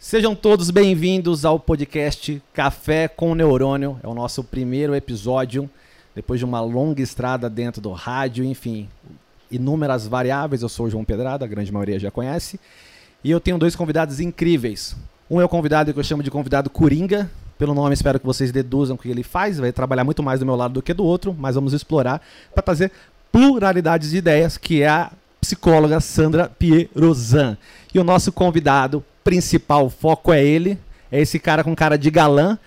Sejam todos bem-vindos ao podcast Café com Neurônio. É o nosso primeiro episódio, depois de uma longa estrada dentro do rádio, enfim, inúmeras variáveis. Eu sou o João Pedrada, a grande maioria já conhece. E eu tenho dois convidados incríveis. Um é o convidado que eu chamo de convidado Coringa. Pelo nome, espero que vocês deduzam o que ele faz. Vai trabalhar muito mais do meu lado do que do outro, mas vamos explorar para trazer pluralidades de ideias, que é a psicóloga Sandra Pierozan. E o nosso convidado principal, foco é ele, é esse cara com cara de galã,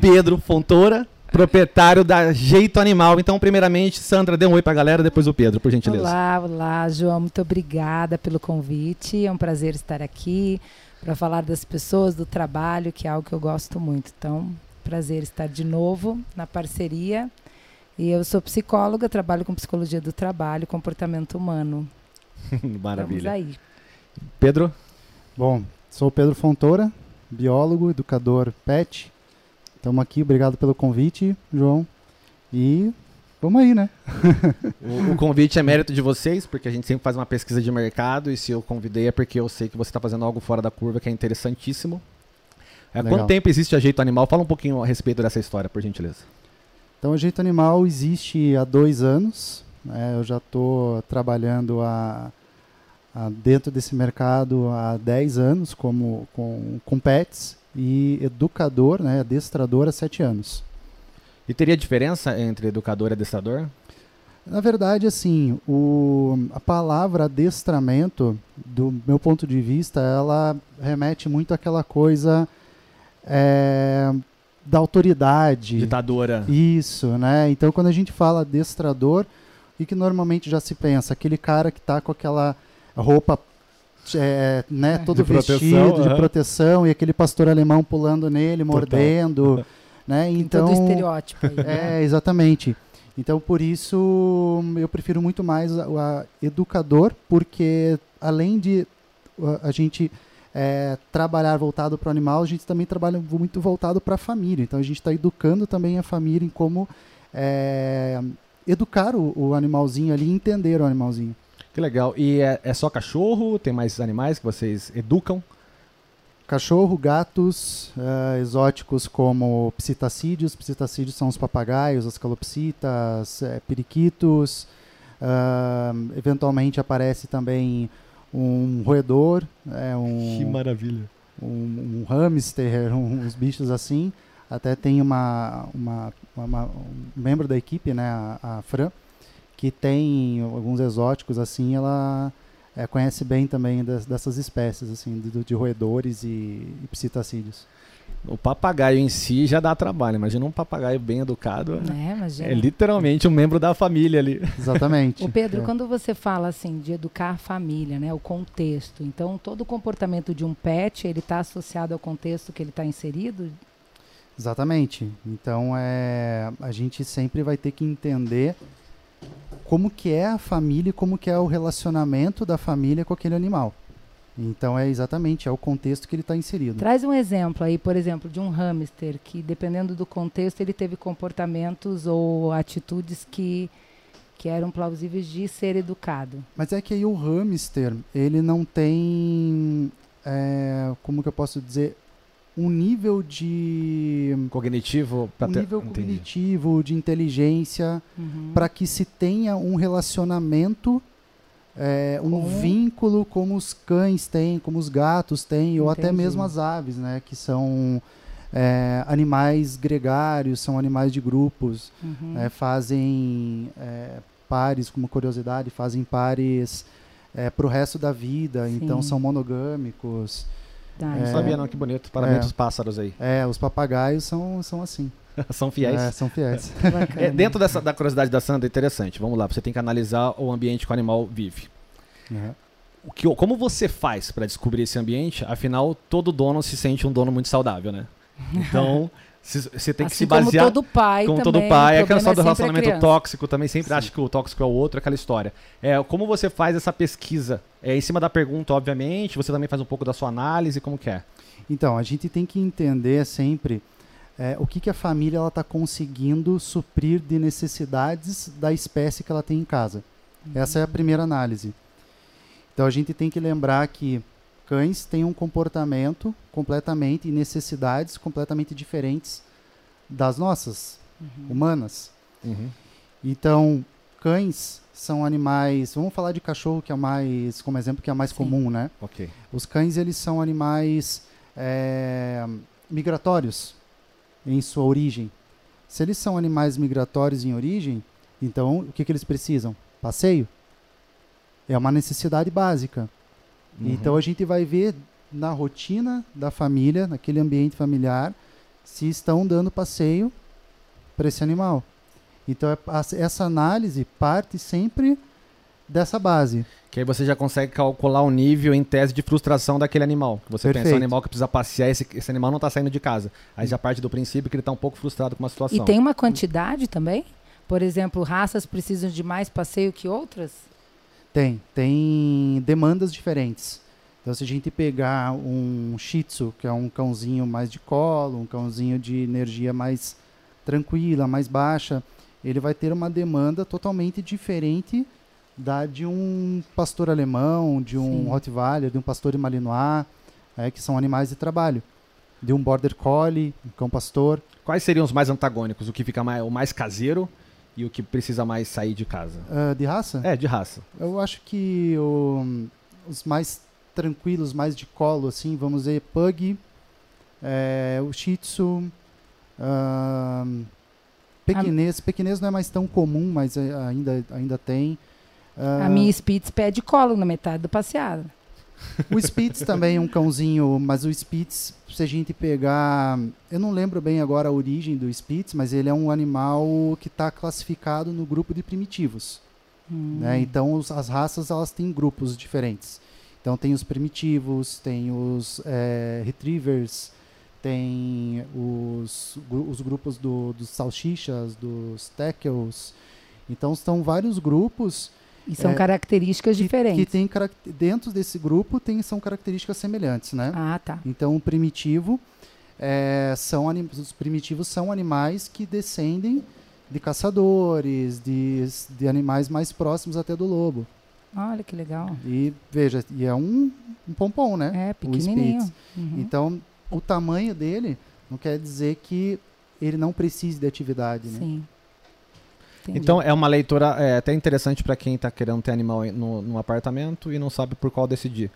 Pedro Fontoura, proprietário da Jeito Animal. Então, primeiramente, Sandra, dê um oi pra galera, depois o Pedro, por gentileza. Olá, olá, João, muito obrigada pelo convite. É um prazer estar aqui para falar das pessoas, do trabalho, que é algo que eu gosto muito. Então, prazer estar de novo na parceria. E eu sou psicóloga, trabalho com psicologia do trabalho, comportamento humano. Maravilha. Vamos aí. Pedro? Bom, sou Pedro Fontoura, biólogo, educador pet. Estamos aqui, obrigado pelo convite, João. E vamos aí, né? O, o convite é mérito de vocês, porque a gente sempre faz uma pesquisa de mercado e se eu convidei é porque eu sei que você está fazendo algo fora da curva que é interessantíssimo. É, quanto tempo existe a Jeito Animal? Fala um pouquinho a respeito dessa história, por gentileza. Então, o Jeito Animal existe há dois anos. né? eu já estou trabalhando há dentro desse mercado há 10 anos como, com, com pets e educador, né, adestrador há 7 anos. E teria diferença entre educador e adestrador? Na verdade, assim, o, a palavra adestramento, do meu ponto de vista, ela remete muito àquela coisa é, da autoridade. Ditadora. Isso, né? Então, quando a gente fala adestrador, o que normalmente já se pensa? Aquele cara que tá com aquela roupa, é, né, todo De proteção, vestido de aham. proteção e aquele pastor alemão pulando nele, mordendo, né? Então, todo estereótipo aí. né? é, exatamente. Então, por isso, eu prefiro muito mais o educador, porque além de a, a gente é, trabalhar voltado para o animal, a gente também trabalha muito voltado para a família. Então, a gente está educando também a família em como é, educar o, o animalzinho ali, entender o animalzinho. Que legal. E é, é só cachorro? Tem mais animais que vocês educam? Cachorro, gatos eh, exóticos como psitacídeos. Psitacídeos são os papagaios, as calopsitas, eh, periquitos. Ah, eventualmente aparece também um roedor, é, um, maravilha. um, um hamster, um- uns bichos assim. Até tem uma, uma, uma- um membro da equipe, né, a, a Fran, que tem alguns exóticos assim. Ela é, conhece bem também das- dessas espécies assim, de, de roedores e, e psitacídeos. O papagaio em si já dá trabalho. Imagina um papagaio bem educado. Imagina. É literalmente um membro da família ali. Exatamente. O Pedro, É. quando você fala assim de educar a família, né, o contexto, então todo o comportamento de um pet ele está associado ao contexto que ele está inserido. Exatamente. Então é, a gente sempre vai ter que entender como que é a família e como que é o relacionamento da família com aquele animal. Então é exatamente é o contexto que ele está inserido. Traz um exemplo aí, por exemplo, de um hamster que, dependendo do contexto, ele teve comportamentos ou atitudes que que eram plausíveis de ser educado. Mas é que aí o hamster ele não tem é, como que eu posso dizer um nível de Cognitivo um ter- nível Entendi. cognitivo de inteligência Uhum. para que se tenha um relacionamento, é, um Com- vínculo como os cães têm, como os gatos têm, ou até Entendi. mesmo as aves, né? Que são é, animais gregários, são animais de grupos, Uhum. é, fazem é, pares, como curiosidade, fazem pares é, para o resto da vida, então Sim. são monogâmicos. Tá, Não É. sabia não, que bonito. Parabéns É. aos pássaros aí. É, os papagaios são, são assim. São fiéis. É, são fiéis. É, dentro dessa, da curiosidade da Sandra, é interessante. Vamos lá, você tem que analisar o ambiente que o animal vive. É. O que, como você faz para descobrir esse ambiente? Afinal, todo dono se sente um dono muito saudável, né? Então, você tem que assim se basear como todo pai como também, todo pai. É o aquela história do relacionamento tóxico também. Sempre Sim. acha que o tóxico é o outro, aquela história. É, como você faz essa pesquisa? É em cima da pergunta, obviamente. Você também faz um pouco da sua análise, como que é? Então, a gente tem que entender sempre é, o que, que a família está conseguindo suprir de necessidades da espécie que ela tem em casa. Essa é a primeira análise. Então, a gente tem que lembrar que Cães têm um comportamento completamente e necessidades completamente diferentes das nossas, humanas. Uhum. Então, cães são animais. Vamos falar de cachorro, que é mais, como exemplo, que é mais Sim. comum, né? Ok. Os cães eles são animais é, migratórios em sua origem. Se eles são animais migratórios em origem, então o que, que eles precisam? Passeio. É uma necessidade básica. Uhum. Então a gente vai ver na rotina da família, naquele ambiente familiar, se estão dando passeio para esse animal. Então é- essa análise parte sempre dessa base. Que aí você já consegue calcular o nível em tese de frustração daquele animal. Você pensa, é um Perfeito. animal que precisa passear, esse, esse animal não está saindo de casa. Aí já parte do princípio que ele está um pouco frustrado com uma situação. E tem uma quantidade também? Por exemplo, raças precisam de mais passeio que outras? Tem, tem demandas diferentes. Então, se a gente pegar um Shih Tzu, que é um cãozinho mais de colo, um cãozinho de energia mais tranquila, mais baixa, ele vai ter uma demanda totalmente diferente da de um pastor alemão, de um Sim. Rottweiler, de um pastor Malinois, é, que são animais de trabalho. De um Border Collie, um cão pastor. Quais seriam os mais antagônicos? O que fica mais, o mais caseiro e o que precisa mais sair de casa? Ah, de raça? É, de raça. Eu acho que o- os mais tranquilos, mais de colo, assim, vamos dizer, Pug, é, o Shih Tzu, ahn, Pequinês. Pequinês não é mais tão comum, mas é, ainda, ainda tem. Ah, A minha Spitz pede colo na metade do passeado. O Spitz também é um cãozinho, mas o Spitz, se a gente pegar. Eu não lembro bem agora a origem do Spitz, mas ele é um animal que está classificado no grupo de primitivos. Hum. né? Então os- as raças elas têm grupos diferentes. Então tem os primitivos, tem os eh, retrievers, tem os, os grupos do- dos salsichas, dos tackles. Então são vários grupos E são É, características diferentes. que tem dentro desse grupo tem são características semelhantes, né? Ah, tá. Então o primitivo eh, são os primitivos são animais que descendem de caçadores, de, de animais mais próximos até do lobo. Olha que legal. E veja, e é um, um pompom, né? É, pequenininho. Uhum. Então, o tamanho dele não quer dizer que ele não precise de atividade, né? Sim. Entendi. Então é uma leitura é, até interessante para quem está querendo ter animal em- no, no apartamento e não sabe por qual decidir.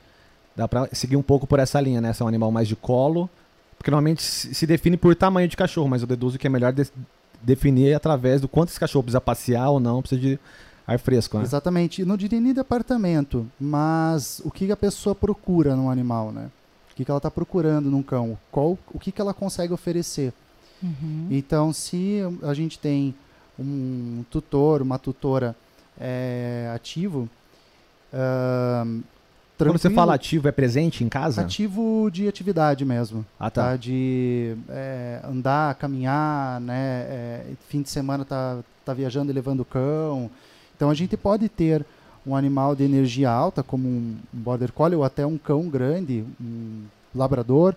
Dá para seguir um pouco por essa linha, né? Se é um animal mais de colo, porque normalmente se define por tamanho de cachorro, mas eu deduzo que é melhor de- definir através do quanto esse cachorro precisa passear ou não, precisa de ar fresco, né? Exatamente. Não diria nem de apartamento, mas o que a pessoa procura num animal, né? O que, que ela está procurando num cão? Qual, o que, que ela consegue oferecer? Uhum. Então, se a gente tem um tutor, uma tutora é, ativo, ahn, Quando você fala ativo, é presente em casa? ativo de atividade mesmo. Ah, tá. tá? De é, andar, caminhar, né? É, fim de semana tá, tá viajando e levando o cão. Então a gente pode ter um animal de energia alta, como um border collie ou até um cão grande, um labrador,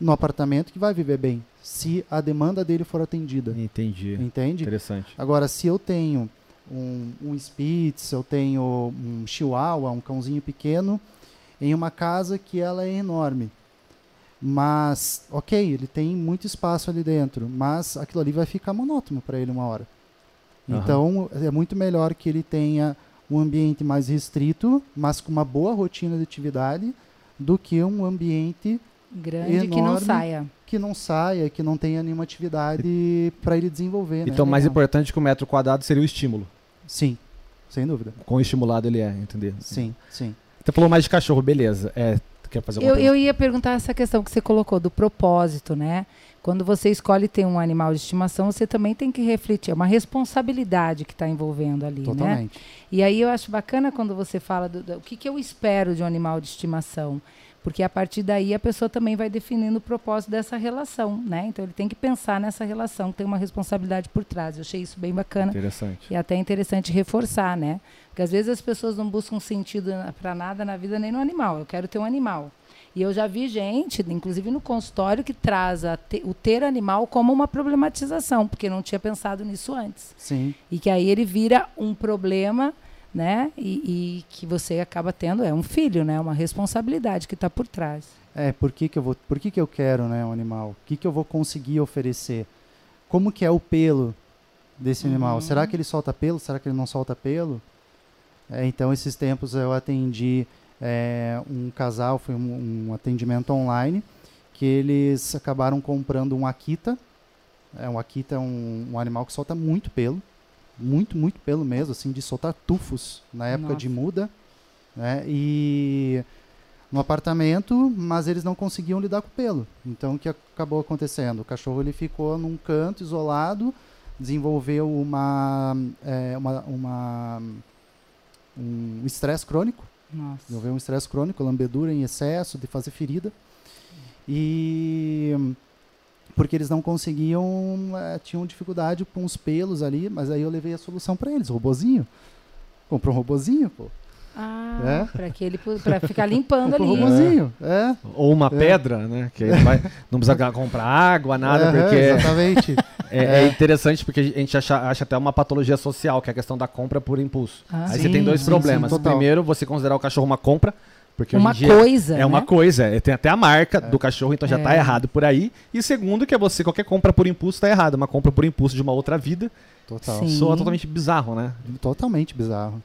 no apartamento que vai viver bem, se a demanda dele for atendida. Entendi. Entende? Interessante. Agora, se eu tenho um, um Spitz, eu tenho um Chihuahua, um cãozinho pequeno, em uma casa que ela é enorme. Mas, ok, ele tem muito espaço ali dentro, mas aquilo ali vai ficar monótono para ele uma hora. Aham. Então, é muito melhor que ele tenha um ambiente mais restrito, mas com uma boa rotina de atividade, do que um ambiente Grande que não enorme. saia. Que não saia, que não tenha nenhuma atividade para ele desenvolver. né? Então, mais legal. importante que o metro quadrado seria o estímulo. Sim, sem dúvida. Quão estimulado ele é, entender? Sim, sim. Você falou mais de cachorro, beleza. É, quer fazer Eu, pergunta? eu ia perguntar essa questão que você colocou do propósito, né? Quando você escolhe ter um animal de estimação, você também tem que refletir. É uma responsabilidade que está envolvendo ali, né? Totalmente. E aí eu acho bacana quando você fala do, do- o que, que eu espero de um animal de estimação. Porque a partir daí a pessoa também vai definindo o propósito dessa relação, né? Então ele tem que pensar nessa relação, tem uma responsabilidade por trás. Eu achei isso bem bacana. Interessante. E até interessante reforçar, né? Porque às vezes as pessoas não buscam sentido para nada na vida nem no animal. Eu quero ter um animal. E eu já vi gente, inclusive no consultório, que traz a te- o ter animal como uma problematização, porque não tinha pensado nisso antes. Sim, E que aí ele vira um problema né? E, e que você acaba tendo, é um filho, né? Uma responsabilidade que está por trás. É, por que, que eu vou, por que, que eu quero, né, um animal? O que, que eu vou conseguir oferecer? Como que é o pelo desse animal? Uhum. Será que ele solta pelo? Será que ele não solta pelo? É, então, esses tempos eu atendi é, um casal, foi um, um, atendimento online, que eles acabaram comprando um Akita. É, um Akita é um, um animal que solta muito pelo, muito, muito pelo mesmo, assim, de soltar tufos na época Nossa. de muda. Né? E no apartamento, mas eles não conseguiam lidar com o pelo. Então, o que acabou acontecendo? O cachorro ele ficou num canto isolado, desenvolveu uma, é, uma, uma um estresse crônico, Nossa. desenvolveu um estresse crônico, lambedura em excesso, de fazer ferida. E porque eles não conseguiam, é, tinham dificuldade com os pelos ali, mas aí eu levei a solução para eles, robozinho. Comprou um robozinho, pô. Ah, É? para que ele para ficar limpando Comprou um ali. robozinho, é. Ou uma É. pedra, né? Que aí vai, não precisa comprar água, nada, porque Exatamente. é, É. é interessante porque a gente acha, acha até uma patologia social, que é a questão da compra por impulso. Ah, Aí Sim, você tem dois sim, problemas. sim. Primeiro, você considerar o cachorro uma compra, porque uma coisa, é uma né? coisa, é, tem até a marca do cachorro, então já tá É. errado por aí. E segundo, que é você, qualquer compra por impulso tá errado. Uma compra por impulso de uma outra vida Total. Sim. soa totalmente bizarro, né? Totalmente bizarro.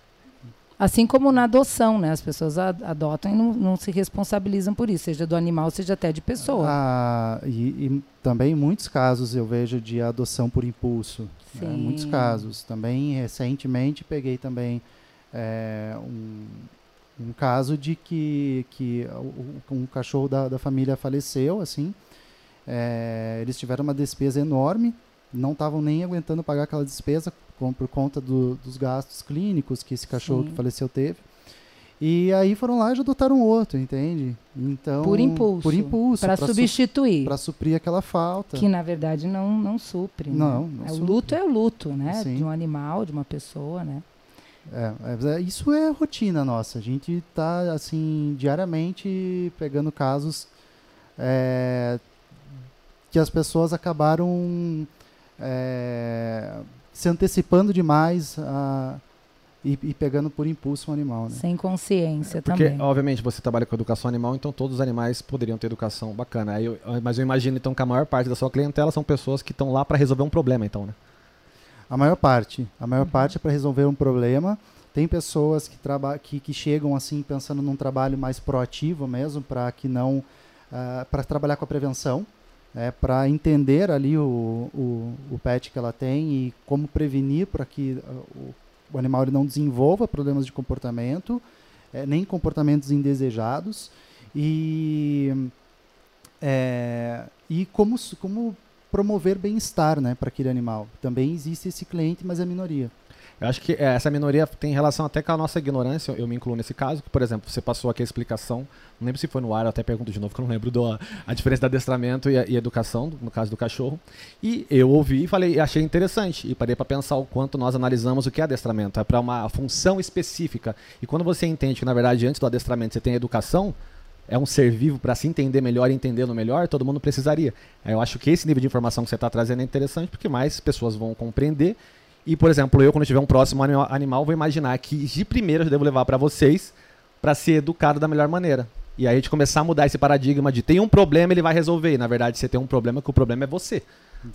Assim como na adoção, né? As pessoas adotam e não, não se responsabilizam por isso, seja do animal, seja até de pessoa. Ah, e, e também muitos casos eu vejo de adoção por impulso. né? Muitos casos. Também recentemente peguei também é, um, um caso de que, que o- o- um cachorro da, da família faleceu, assim. É, eles tiveram uma despesa enorme, não estavam nem aguentando pagar aquela despesa com- por conta do- dos gastos clínicos que esse cachorro Sim. que faleceu teve. E aí foram lá e já adotaram outro, entende? Então, Por impulso. Por impulso. Para pra su- substituir. Pra suprir aquela falta. Que na verdade não, não supre. né? Não, não É, o supre. luto é o luto, né? Sim. De um animal, de uma pessoa, né? É, é, é, isso é rotina nossa. A gente tá, assim, diariamente pegando casos é, que as pessoas acabaram é, se antecipando demais a- e, e pegando por impulso um animal, né? Sem consciência Porque, também. obviamente, você trabalha com educação animal, então todos os animais poderiam ter educação bacana. Aí eu- mas eu imagino, então, que a maior parte da sua clientela são pessoas que estão lá para resolver um problema, então, né? A maior parte. A maior Uhum. parte é para resolver um problema. Tem pessoas que, que, que chegam assim pensando num trabalho mais proativo mesmo, para que não. para trabalhar com a prevenção, é, para entender ali o, o, o pet que ela tem e como prevenir para que ah, o, o animal ele não desenvolva problemas de comportamento, é, nem comportamentos indesejados. E, é, e como, como promover bem-estar né, para aquele animal. Também existe esse cliente, mas é minoria. Eu acho que é, essa minoria tem relação até com a nossa ignorância, eu me incluo nesse caso, que, por exemplo, você passou aqui a explicação, não lembro se foi no ar, eu até pergunto de novo, que eu não lembro do, a diferença da adestramento e, a, e educação, no caso do cachorro. E eu ouvi e falei, achei interessante, e parei para pensar o quanto nós analisamos o que é adestramento, é para uma função específica. E quando você entende que, na verdade, antes do adestramento você tem a educação, é um ser vivo para se entender melhor e entendê-lo melhor, todo mundo precisaria. Eu acho que esse nível de informação que você está trazendo é interessante, porque mais pessoas vão compreender e, por exemplo, eu, quando tiver um próximo anima- animal, vou imaginar que de primeira eu devo levar para vocês para ser educado da melhor maneira. E aí a gente começar a mudar esse paradigma de tem um problema, ele vai resolver. E, na verdade, você tem um problema que o problema é você.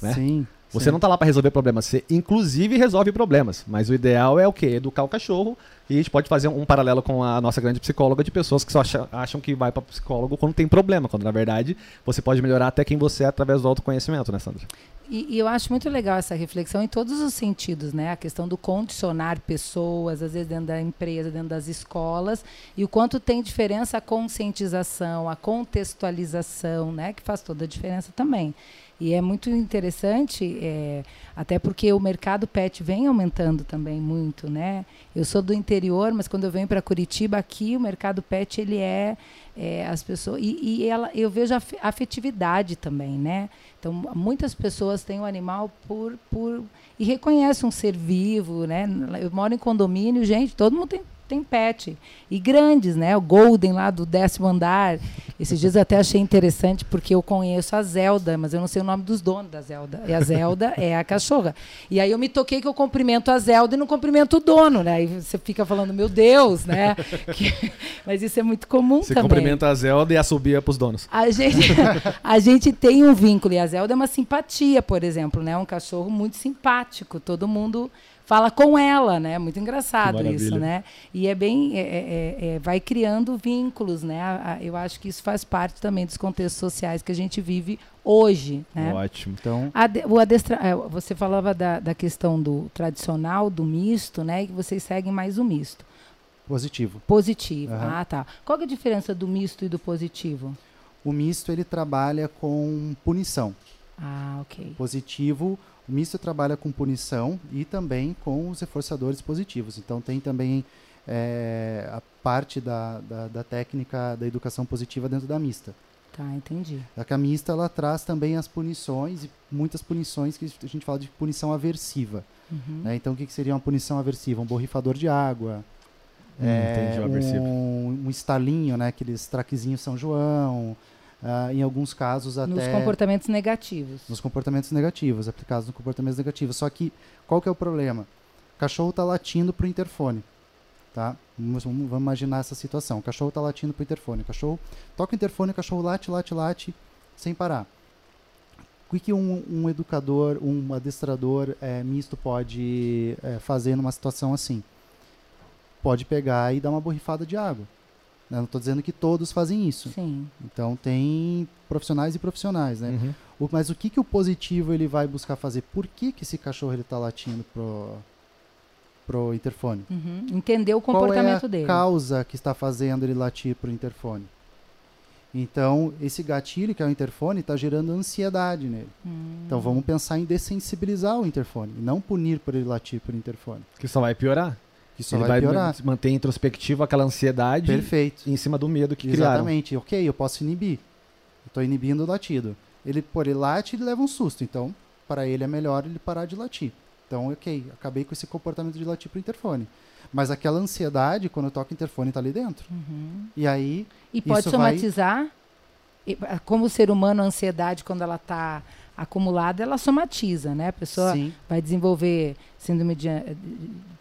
Né? Sim. Você sim. não tá lá para resolver problemas, você inclusive resolve problemas. Mas o ideal é o quê? Educar o cachorro. E a gente pode fazer um paralelo com a nossa grande psicóloga de pessoas que só acha- acham que vai para psicólogo quando tem problema, quando na verdade você pode melhorar até quem você é através do autoconhecimento, né, Sandra? E, e eu acho muito legal essa reflexão em todos os sentidos, né? A questão do condicionar pessoas, às vezes dentro da empresa, dentro das escolas, e o quanto tem diferença a conscientização, a contextualização, né? Que faz toda a diferença também. E é muito interessante, é, até porque o mercado pet vem aumentando também muito, né? Eu sou do interior, mas quando eu venho para Curitiba, aqui o mercado pet ele é, é, as pessoas e, e ela, eu vejo a afe- afetividade também, né? Então muitas pessoas têm o animal por, por e reconhecem um ser vivo, né? Eu moro em condomínio, gente, todo mundo tem, tem pet. E grandes, né? O Golden lá do décimo andar. Esses dias eu até achei interessante, porque eu conheço a Zelda, mas eu não sei o nome dos donos da Zelda. E a Zelda é a cachorra. E aí eu me toquei que eu cumprimento a Zelda e não cumprimento o dono, né? Aí você fica falando, meu Deus, né? Que- mas isso é muito comum Você também. cumprimenta a Zelda e assobia pros donos. A gente, a gente tem um vínculo. E a Zelda é uma simpatia, por exemplo, né? Um cachorro muito simpático. Todo mundo fala com ela, né? Muito engraçado isso, né? E é bem... é- é- é- vai criando vínculos, né? A- a- eu acho que isso faz parte também dos contextos sociais que a gente vive hoje, né? Ótimo. Então, Ade- o adestra- é, você falava da, da questão do tradicional, do misto, né? E que vocês seguem mais o misto. positivo. Positivo. Aham. Ah, tá. Qual que é a diferença do misto e do positivo? O misto ele trabalha com punição. Ah, ok. Positivo, o misto trabalha com punição e também com os reforçadores positivos. Então tem também é, a parte da, da, da técnica da educação positiva dentro da mista. Tá, entendi. A que a mista ela traz também as punições e muitas punições que a gente fala de punição aversiva. Uhum. né? Então o que, que seria uma punição aversiva? Um borrifador de água, Hum, aversivo. um, um estalinho, né? aqueles traquezinhos São João, ah, em alguns casos até Nos comportamentos negativos. nos comportamentos negativos, aplicados nos comportamentos negativos. Só que qual que é o problema? O cachorro está latindo pro interfone, tá? Vamos, imaginar essa situação. O cachorro está latindo pro interfone. O cachorro toca o interfone, o cachorro late, late, late, sem parar. O que, um, um educador, um adestrador eh, misto pode eh, fazer numa situação assim? Pode pegar e dar uma borrifada de água. Eu não estou dizendo que todos fazem isso. Sim. Então tem profissionais e profissionais, né? Uhum. O- mas o que, que o positivo ele vai buscar fazer? Por que, que esse cachorro ele tá latindo pro, pro interfone? Uhum. Entender o Qual é comportamento a dele. causa que está fazendo ele latir pro interfone? Então, esse gatilho que é o interfone está gerando ansiedade nele. Hum. Então, vamos pensar em dessensibilizar o interfone, não punir por ele latir pro interfone. Que só vai piorar. Que só Ele vai, vai, piorar. manter introspectivo aquela ansiedade Perfeito. em cima do medo que criaram. Exatamente. Ok, eu posso inibir. Estou inibindo o latido. Ele, por ele late, ele leva um susto. Então, para ele é melhor ele parar de latir. Então, ok, acabei com esse comportamento de latir pro interfone. Mas aquela ansiedade, quando eu toco o interfone, tá ali dentro. Uhum. E aí, E pode Isso vai- somatizar. E, ah, Como o ser humano, a ansiedade, quando ela está acumulada, ela somatiza, né? A pessoa sim, vai desenvolver síndrome de eh,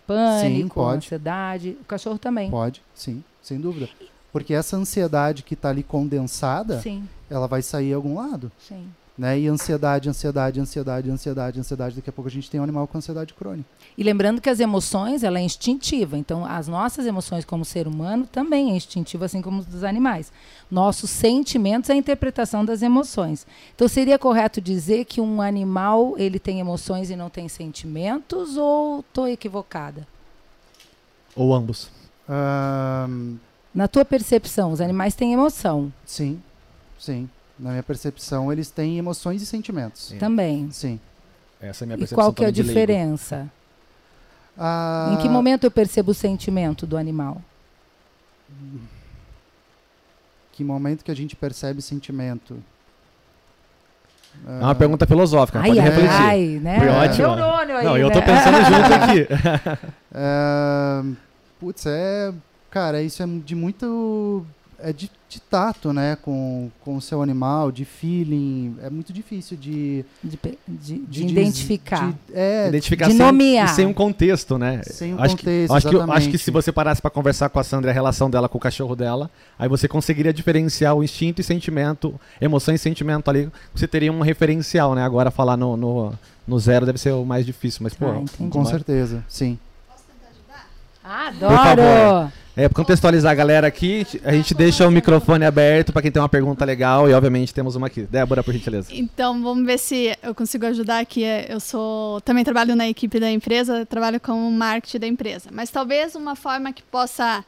pânico, pode. ansiedade. O cachorro também. pode, sim, sem dúvida. Porque essa ansiedade que está ali condensada, Sim, ela vai sair em algum lado. sim. Né? E ansiedade, ansiedade, ansiedade, ansiedade, ansiedade. Daqui a pouco a gente tem um animal com ansiedade crônica. E lembrando que as emoções, ela é instintiva. Então, as nossas emoções como ser humano também é instintiva, assim como os dos animais. Nossos sentimentos é a interpretação das emoções. Então, seria correto dizer que um animal, ele tem emoções e não tem sentimentos? Ou estou equivocada? Ou ambos. Ahn, Na tua percepção, os animais têm emoção sim, sim. Na minha percepção, eles têm emoções e sentimentos. Sim. também. Sim. Essa é a minha E percepção qual que é a diferença? Ah, Em que momento eu percebo o sentimento do animal? Que momento que a gente percebe sentimento? É uma pergunta filosófica, ai, pode ai, refletir. ai, né? Foi ótimo. Neurônio aí, Não, eu tô né? pensando junto aqui. Ah, putz, é. Cara, isso é de muito. É de, de tato, né? Com, com o seu animal, de feeling. É muito difícil de. De, de- de de identificar. de- é, Identificar de sem, nomear. e sem um contexto, né? sem o acho que, contexto. acho, que, acho que se você parasse pra conversar com a Sandra a relação dela com o cachorro dela, aí você conseguiria diferenciar o instinto e sentimento, emoção e sentimento ali. Você teria um referencial, né? Agora falar no, no, no zero deve ser o mais difícil, mas pô. Ah. Com certeza, sim. Adoro! É, pra contextualizar a galera aqui, a gente deixa o microfone aberto pra quem tem uma pergunta legal e obviamente temos uma aqui. Débora, por gentileza. Então, vamos ver se eu consigo ajudar aqui. Eu sou também trabalho na equipe da empresa, trabalho com o marketing da empresa. Mas talvez uma forma que possa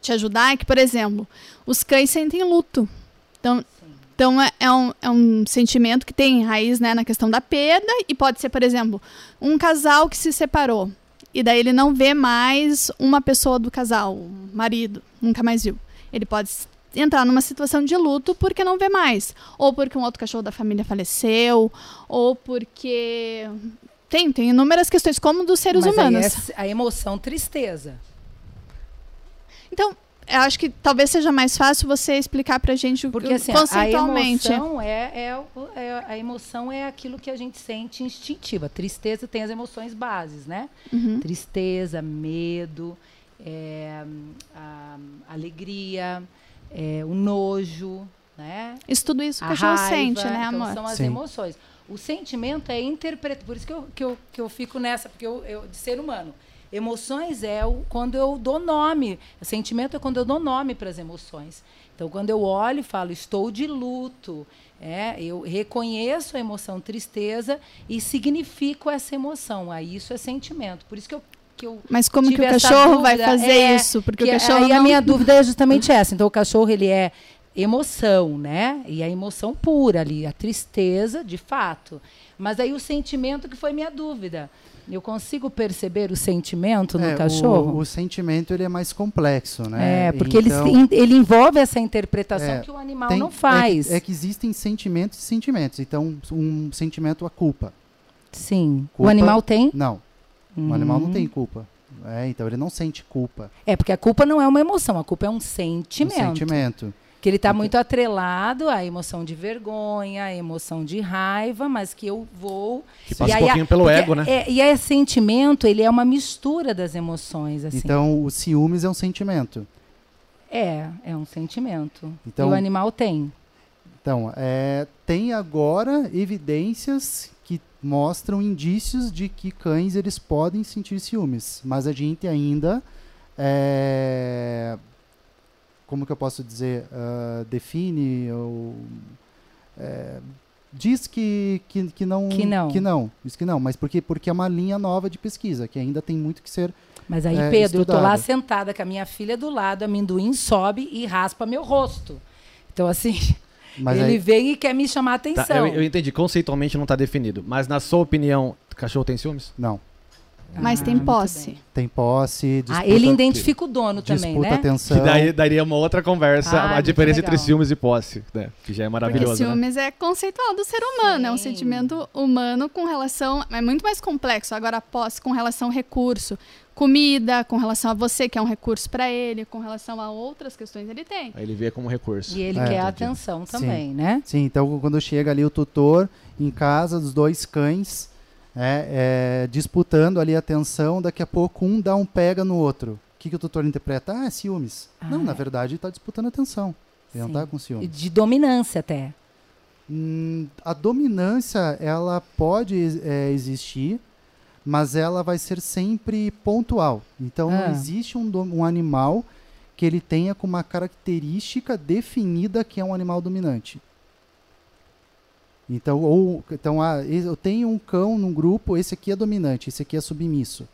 te ajudar é que, por exemplo, os cães sentem luto. Então, então é, é um, é um sentimento que tem raiz né, na questão da perda e pode ser, por exemplo, um casal que se separou e daí ele não vê mais uma pessoa do casal, o marido, nunca mais viu. Ele pode entrar numa situação de luto porque não vê mais, ou porque um outro cachorro da família faleceu, ou porque tem tem inúmeras questões como dos seres Mas aí humanos. é a emoção tristeza. Então, eu acho que talvez seja mais fácil você explicar pra gente o Porque assim, conceitualmente. a emoção é, é, é- a emoção é aquilo que a gente sente instintiva. Tristeza tem as emoções bases, né? Uhum. Tristeza, medo, é, a- alegria, é, o nojo, né? Isso tudo isso o a cachorro raiva, sente, né, então amor? São as Sim. emoções. O sentimento é interpretado. Por isso que eu, que eu, que eu fico nessa, porque eu, eu de ser humano. Emoções é o, quando eu dou nome. Sentimento é quando eu dou nome para as emoções. Então, quando eu olho e falo, estou de luto, é, eu reconheço a emoção tristeza e significo essa emoção. Aí isso é sentimento. Por isso que eu, que eu Mas como que o cachorro vai fazer é, isso? Porque que o cachorro aí a não... minha dúvida é justamente essa. Então o cachorro ele é emoção, né? E a emoção pura ali, a tristeza, de fato. Mas aí o sentimento que foi minha dúvida. Eu consigo perceber o sentimento no É, cachorro? O, o sentimento ele é mais complexo, né? É, porque ele, Então, se- ele envolve essa interpretação É, que o animal tem- não faz. É que, é que existem sentimentos e sentimentos. Então, um sentimento a culpa. Sim. Culpa- O animal tem? Não, o animal não Hum. tem culpa. É, então ele não sente culpa. É, porque a culpa não é uma emoção, a culpa é um Um sentimento. Que ele está muito atrelado à emoção de vergonha, à emoção de raiva, mas que eu vou. Que passa E um a- pouquinho pelo ego, né? é- e é sentimento, ele é uma mistura das emoções, assim. Então, o ciúmes é um sentimento. É, é um sentimento. Então- e o animal tem. Então, é, tem agora evidências que mostram indícios de que cães eles podem sentir ciúmes, mas a gente ainda é, como que eu posso dizer ah, define ou é, diz que, que, que não Que não. que não diz que não mas porque porque é uma linha nova de pesquisa que ainda tem muito que ser Mas aí, É, Pedro, eu tô lá sentada com a minha filha do lado, amendoim sobe e raspa meu rosto. Então, assim, mas ele aí, vem e quer me chamar a Tá, atenção. eu, eu entendi, conceitualmente não está definido. Mas na sua opinião, cachorro tem ciúmes? não Mas Ah, tem muito posse. tem posse disputa, Ah, ele identifica o dono também, disputa né? atenção Que daí daria uma outra conversa, Ah, a diferença entre ciúmes e posse, né? Que já é Porque maravilhoso, né? ciúmes é conceitual do ser humano, é um Sim. sentimento humano com relação. É muito mais complexo. Agora, a posse com relação ao recurso. Comida, com relação a você, que é um recurso para ele, com relação a outras questões, ele tem. Aí ele vê como recurso. E ele É, quer a entendi. atenção Sim. também, né? Sim, então quando chega ali o tutor em casa dos dois cães, é, é, disputando ali a atenção, daqui a pouco um dá um pega no outro. O que, que o tutor interpreta? Ah, é ciúmes. Ah, não, na verdade está disputando a atenção. Ele não está com E ciúmes. De dominância até. Hum, a dominância, ela pode é, existir, mas ela vai ser sempre pontual. Então Ah. não existe um, um animal que ele tenha como uma característica definida que é um animal dominante. Então, ou, então ah, eu tenho um cão num grupo, esse aqui é dominante, esse aqui é submisso.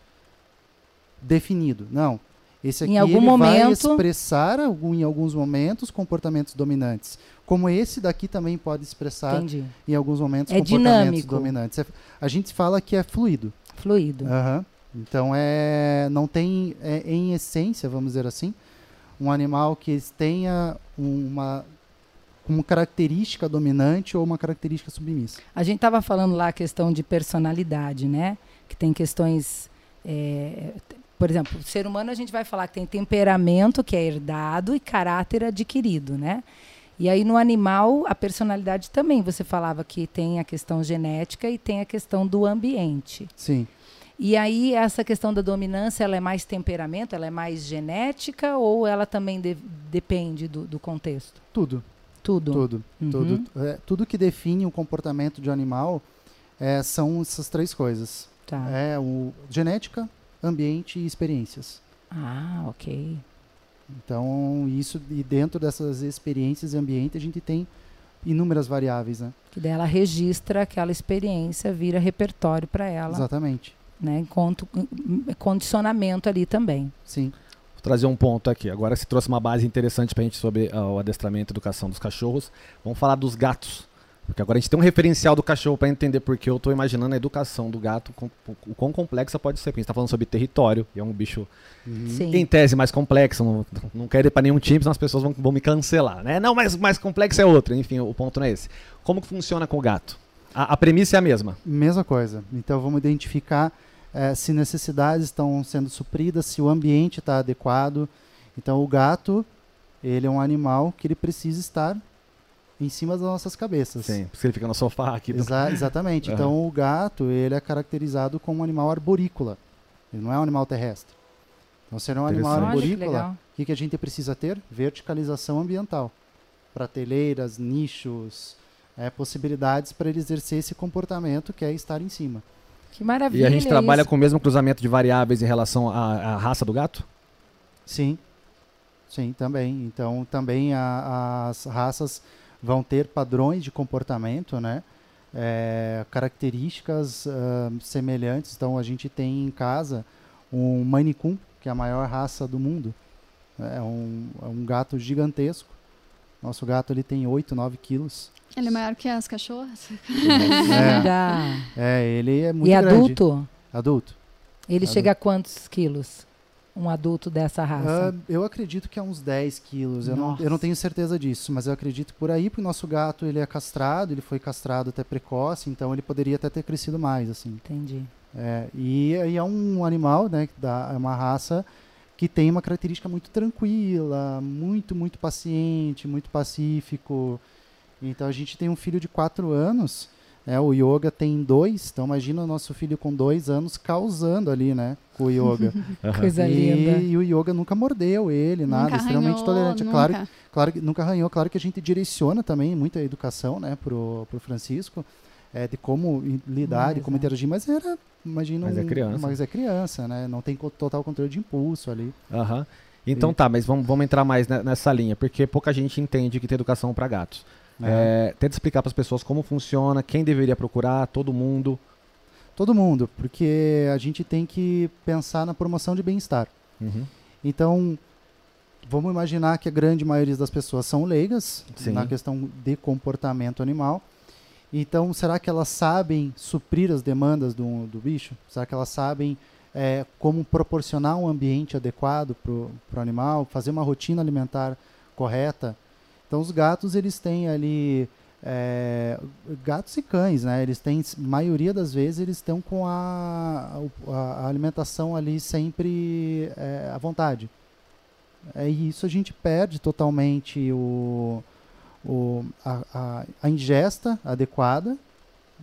Definido. Não. Esse aqui ele vai momento- expressar algum, em alguns momentos comportamentos dominantes. Como esse daqui também pode expressar Entendi. em alguns momentos É comportamentos dinâmico. dominantes. É- A gente fala que é fluido. Fluido. Aham. Então é não tem é, em essência, vamos dizer assim, um animal que tenha uma como característica dominante ou uma característica submissa. A gente estava falando lá a questão de personalidade, né? Que tem questões. é, por exemplo, o ser humano a gente vai falar que tem temperamento que é herdado e caráter adquirido, né? E aí no animal a personalidade também. Você falava que tem a questão genética e tem a questão do ambiente. Sim. E aí essa questão da dominância, ela é mais temperamento, ela é mais genética ou ela também de- depende do, do contexto? Tudo, Tudo. tudo, Uhum. tudo, é, tudo que define o comportamento de um animal é, são essas três coisas. Tá. É o genética, ambiente e experiências. Ah, ok. Então, isso e dentro dessas experiências e ambiente a gente tem inúmeras variáveis, né? Que daí ela registra aquela experiência, vira repertório para ela, Exatamente. né? Enquanto condicionamento ali também. Sim. Trazer um ponto aqui. Agora você trouxe uma base interessante pra gente sobre ah, o adestramento e educação dos cachorros. Vamos falar dos gatos. Porque agora a gente tem um referencial do cachorro para entender porque eu tô imaginando a educação do gato, com- o quão complexa pode ser. Porque a gente tá falando sobre território, e é um bicho Uhum. Sim. em tese mais complexo, não, não quero ir para nenhum time, senão as pessoas vão, vão me cancelar, né? Não, mas mais complexo é outro. Enfim, o ponto não é esse. Como que funciona com o gato? A, a premissa é a mesma. Mesma coisa. Então vamos identificar eh, se necessidades estão sendo supridas, se o ambiente está adequado. Então o gato, ele é um animal que ele precisa estar em cima das nossas cabeças. Sim, porque ele fica no sofá aqui. do- Exa- exatamente. Então o gato, ele é caracterizado como um animal arborícola. Ele não é um animal terrestre. Então se ele é um animal arborícola, o que, que a gente precisa ter? Verticalização ambiental. Prateleiras, nichos, é, possibilidades para ele exercer esse comportamento que é estar em cima. Que maravilha. E a gente trabalha isso. com o mesmo cruzamento de variáveis em relação à, à raça do gato? Sim, sim, também. Então, também a- as raças vão ter padrões de comportamento, né? É, características ah, semelhantes. Então, a gente tem em casa um Maine Coon, que é a maior raça do mundo. É um, é um gato gigantesco. Nosso gato ele tem 8, 9 quilos. Ele é maior que as cachorras. É, Dá. é, ele é muito E grande. adulto? Adulto. Ele Adulto. chega a quantos quilos? Um adulto dessa raça? Ah, eu acredito que é uns 10 quilos. Eu não, eu não tenho certeza disso, mas eu acredito por aí, porque o nosso gato ele é castrado, ele foi castrado até precoce, então ele poderia até ter crescido mais, assim. Entendi. É, e, e é um animal, né, que dá, é uma raça que tem uma característica muito tranquila, muito, muito paciente, muito pacífico. Então a gente tem um filho de 4 anos, né, o Yoga tem dois, então imagina o nosso filho com dois anos causando ali, né, com o Yoga. Coisa linda. E, e o yoga nunca mordeu ele, nada, nunca extremamente arranhou, tolerante. É Nunca. Claro, claro que nunca arranhou, claro que a gente direciona também muita educação, né, pro, pro Francisco, é, de como lidar, de Mas como é. interagir, mas era, imagina, Mas é um- criança. mas é criança, né, não tem total controle de impulso ali. Aham. Então E- tá, mas vamos, vamos entrar mais ne- nessa linha, porque pouca gente entende que tem educação para gatos. Né. É, tenta explicar para as pessoas como funciona, quem deveria procurar, todo mundo. Todo mundo, porque a gente tem que pensar na promoção de bem-estar. Uhum. Então, vamos imaginar que a grande maioria das pessoas são leigas Sim. na questão de comportamento animal. Então, será que elas sabem suprir as demandas do, do bicho? Será que elas sabem é, como proporcionar um ambiente adequado para o animal, fazer uma rotina alimentar correta? Então, os gatos, eles têm ali... é, gatos e cães, né? Eles têm, maioria das vezes, eles estão com a, a, alimentação ali sempre é, à vontade. É isso a gente perde totalmente o, o, a, a, a ingesta adequada,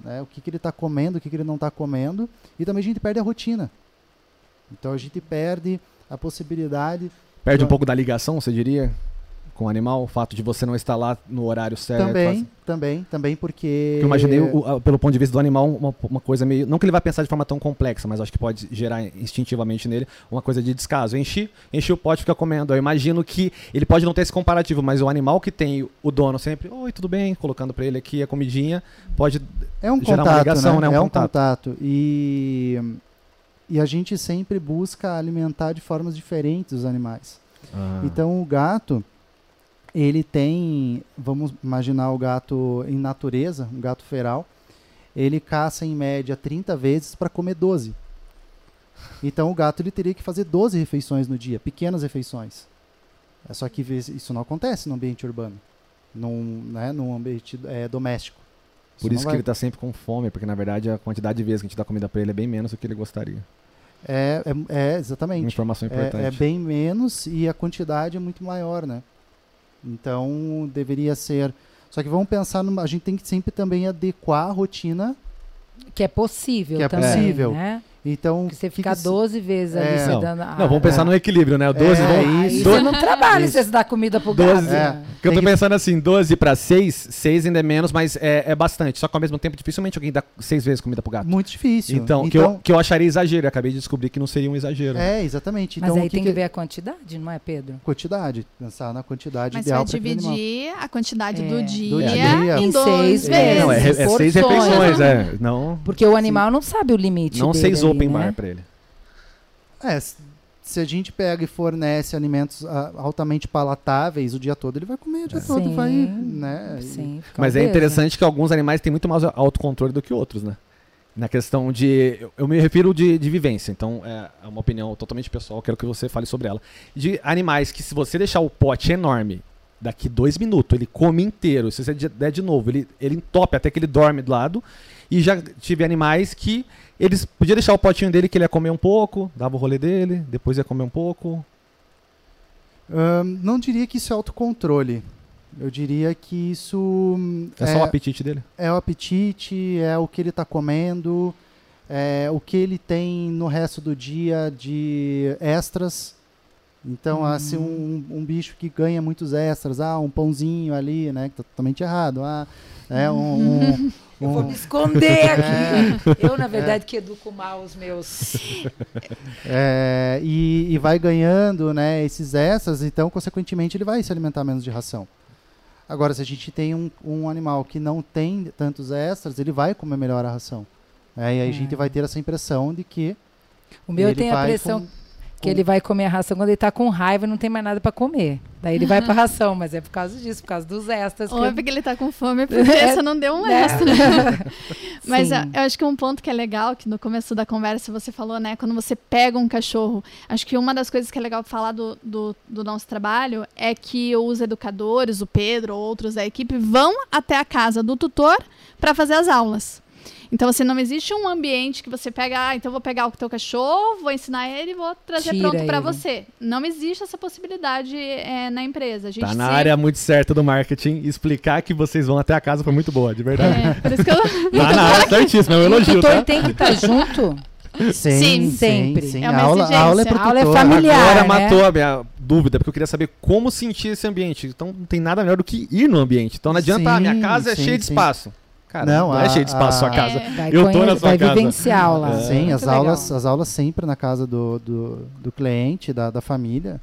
né? o que, que ele está comendo, o que, que ele não está comendo, e também a gente perde a rotina. Então a gente perde a possibilidade Perde um Eu- pouco da ligação, você diria, com o animal, o fato de você não estar lá no horário certo. também, faz- também, também porque Porque eu imaginei, o- pelo ponto de vista do animal, uma, uma coisa meio. Não que ele vai pensar de forma tão complexa, mas acho que pode gerar instintivamente nele uma coisa de descaso. Enchi, enchi o pote fica comendo. Eu imagino que ele pode não ter esse comparativo, mas o animal que tem o dono sempre, oi, tudo bem, colocando pra ele aqui a comidinha, pode. É um gerar uma contato, ligação, né? né? Um é um contato. contato. E, e a gente sempre busca alimentar de formas diferentes os animais. Ah, Então o gato, ele tem, vamos imaginar o gato em natureza, um gato feral, ele caça em média 30 vezes para comer 12. Então o gato ele teria que fazer 12 refeições no dia, pequenas refeições. É só que isso não acontece no ambiente urbano, num, né, num ambiente é, doméstico. por isso que vai- ele tá sempre com fome, porque na verdade a quantidade de vezes que a gente dá comida pra ele é bem menos do que ele gostaria. É, é, é Uma exatamente. informação importante. É, é bem menos e a quantidade é muito maior, né? Então deveria ser. Só que vamos pensar numa. A gente tem que sempre também adequar a rotina. Que é possível Que é também, possível. né? Então. Porque você que ficar que se- 12 vezes ali, É. você Não, dando... Não, vamos pensar é. no equilíbrio, né? O 12, É, vamos- Aí isso. você não trabalha Isso. se você dá comida pro 12, gato. É. Porque eu tô que- pensando assim, 12 pra 6, 6 ainda é menos, mas é, é bastante. Só que ao mesmo tempo, dificilmente alguém dá 6 vezes comida pro gato. Muito difícil. Então, que, eu, que eu acharia exagero. Eu acabei de descobrir que não seria um exagero. É, exatamente. Mas Então, aí o que tem que que- ver a quantidade, não é, Pedro? Quantidade. Pensar na quantidade Mas você ideal vai para aquele animal. dividir a quantidade É. do dia, Do dia. em Em 12 seis vezes. vezes. Não, é, é seis Porções. refeições, é. Não, Porque o animal não sabe o limite não dele seis ali, open né? bar pra ele. É, se- a gente pega e fornece alimentos ah, altamente palatáveis o dia todo, ele vai comer o dia todo, Sim, vai, né? Sim, Mas é interessante que alguns animais têm muito mais autocontrole do que outros, né? Na questão de. eu- Eu me refiro de, de vivência, então é é uma opinião totalmente pessoal, quero que você fale sobre ela. De animais que, se você deixar o pote enorme, daqui dois minutos, ele come inteiro. Se você de- der de novo, ele, ele entope até que ele dorme do lado. E já tive animais que eles podiam deixar o potinho dele que ele ia comer um pouco, dava o rolê dele, depois ia comer um pouco. Não diria que isso é autocontrole. Eu diria que isso hum, É só o apetite dele. é o apetite, é o que ele está comendo, é o que ele tem no resto do dia de extras. Então, assim, um, um bicho que ganha muitos extras, ah, um pãozinho ali, né, que tá totalmente errado, ah, é um, um- Eu vou me esconder aqui. Eu, na verdade, que educo mal os meus. é, e, e vai ganhando, né, esses extras, então, consequentemente, ele vai se alimentar menos de ração. Agora, se a gente tem um, um animal que não tem tantos extras, ele vai comer melhor a ração. É, e aí a gente vai ter essa impressão de que O meu tem a pressão com- que ele vai comer a ração quando ele tá com raiva e não tem mais nada para comer. Daí ele vai pra ração, mas é por causa disso, por causa dos extras. Ou é que porque ele tá com fome, porque você não deu um Né? extra. Mas eu, eu acho que um ponto que é legal, que no começo da conversa você falou, né? Quando você pega um cachorro, acho que uma das coisas que é legal falar do, do, do nosso trabalho é que os educadores, o Pedro ou outros da equipe, vão até a casa do tutor para fazer as aulas. Então, assim, não existe um ambiente que você pega, ah, então eu vou pegar o teu cachorro, vou ensinar ele e vou trazer Tira pronto para você. Não existe essa possibilidade é, na empresa. A gente Tá na sempre- área muito certa do marketing. Explicar que vocês vão até a casa foi muito boa, de verdade. É, por isso que eu, Tá na área certíssima, é um o elogio, tutor tá? tem que estar junto. Sim, Sim, sempre. sim. É a, uma aula, a aula é pro. A aula é familiar. Agora né? matou a minha dúvida, porque eu queria saber como sentir esse ambiente. Então não tem nada melhor do que ir no ambiente. Então não adianta, ah, minha Sim, casa é sim, cheia de sim. espaço. Cara, Não, não, é a- cheia de espaço a sua casa. É. Vai, Eu tô na sua vai casa. vivenciar lá. É. Sim, Muito as legal. aulas, as aulas sempre na casa do, do, do cliente, da, da família.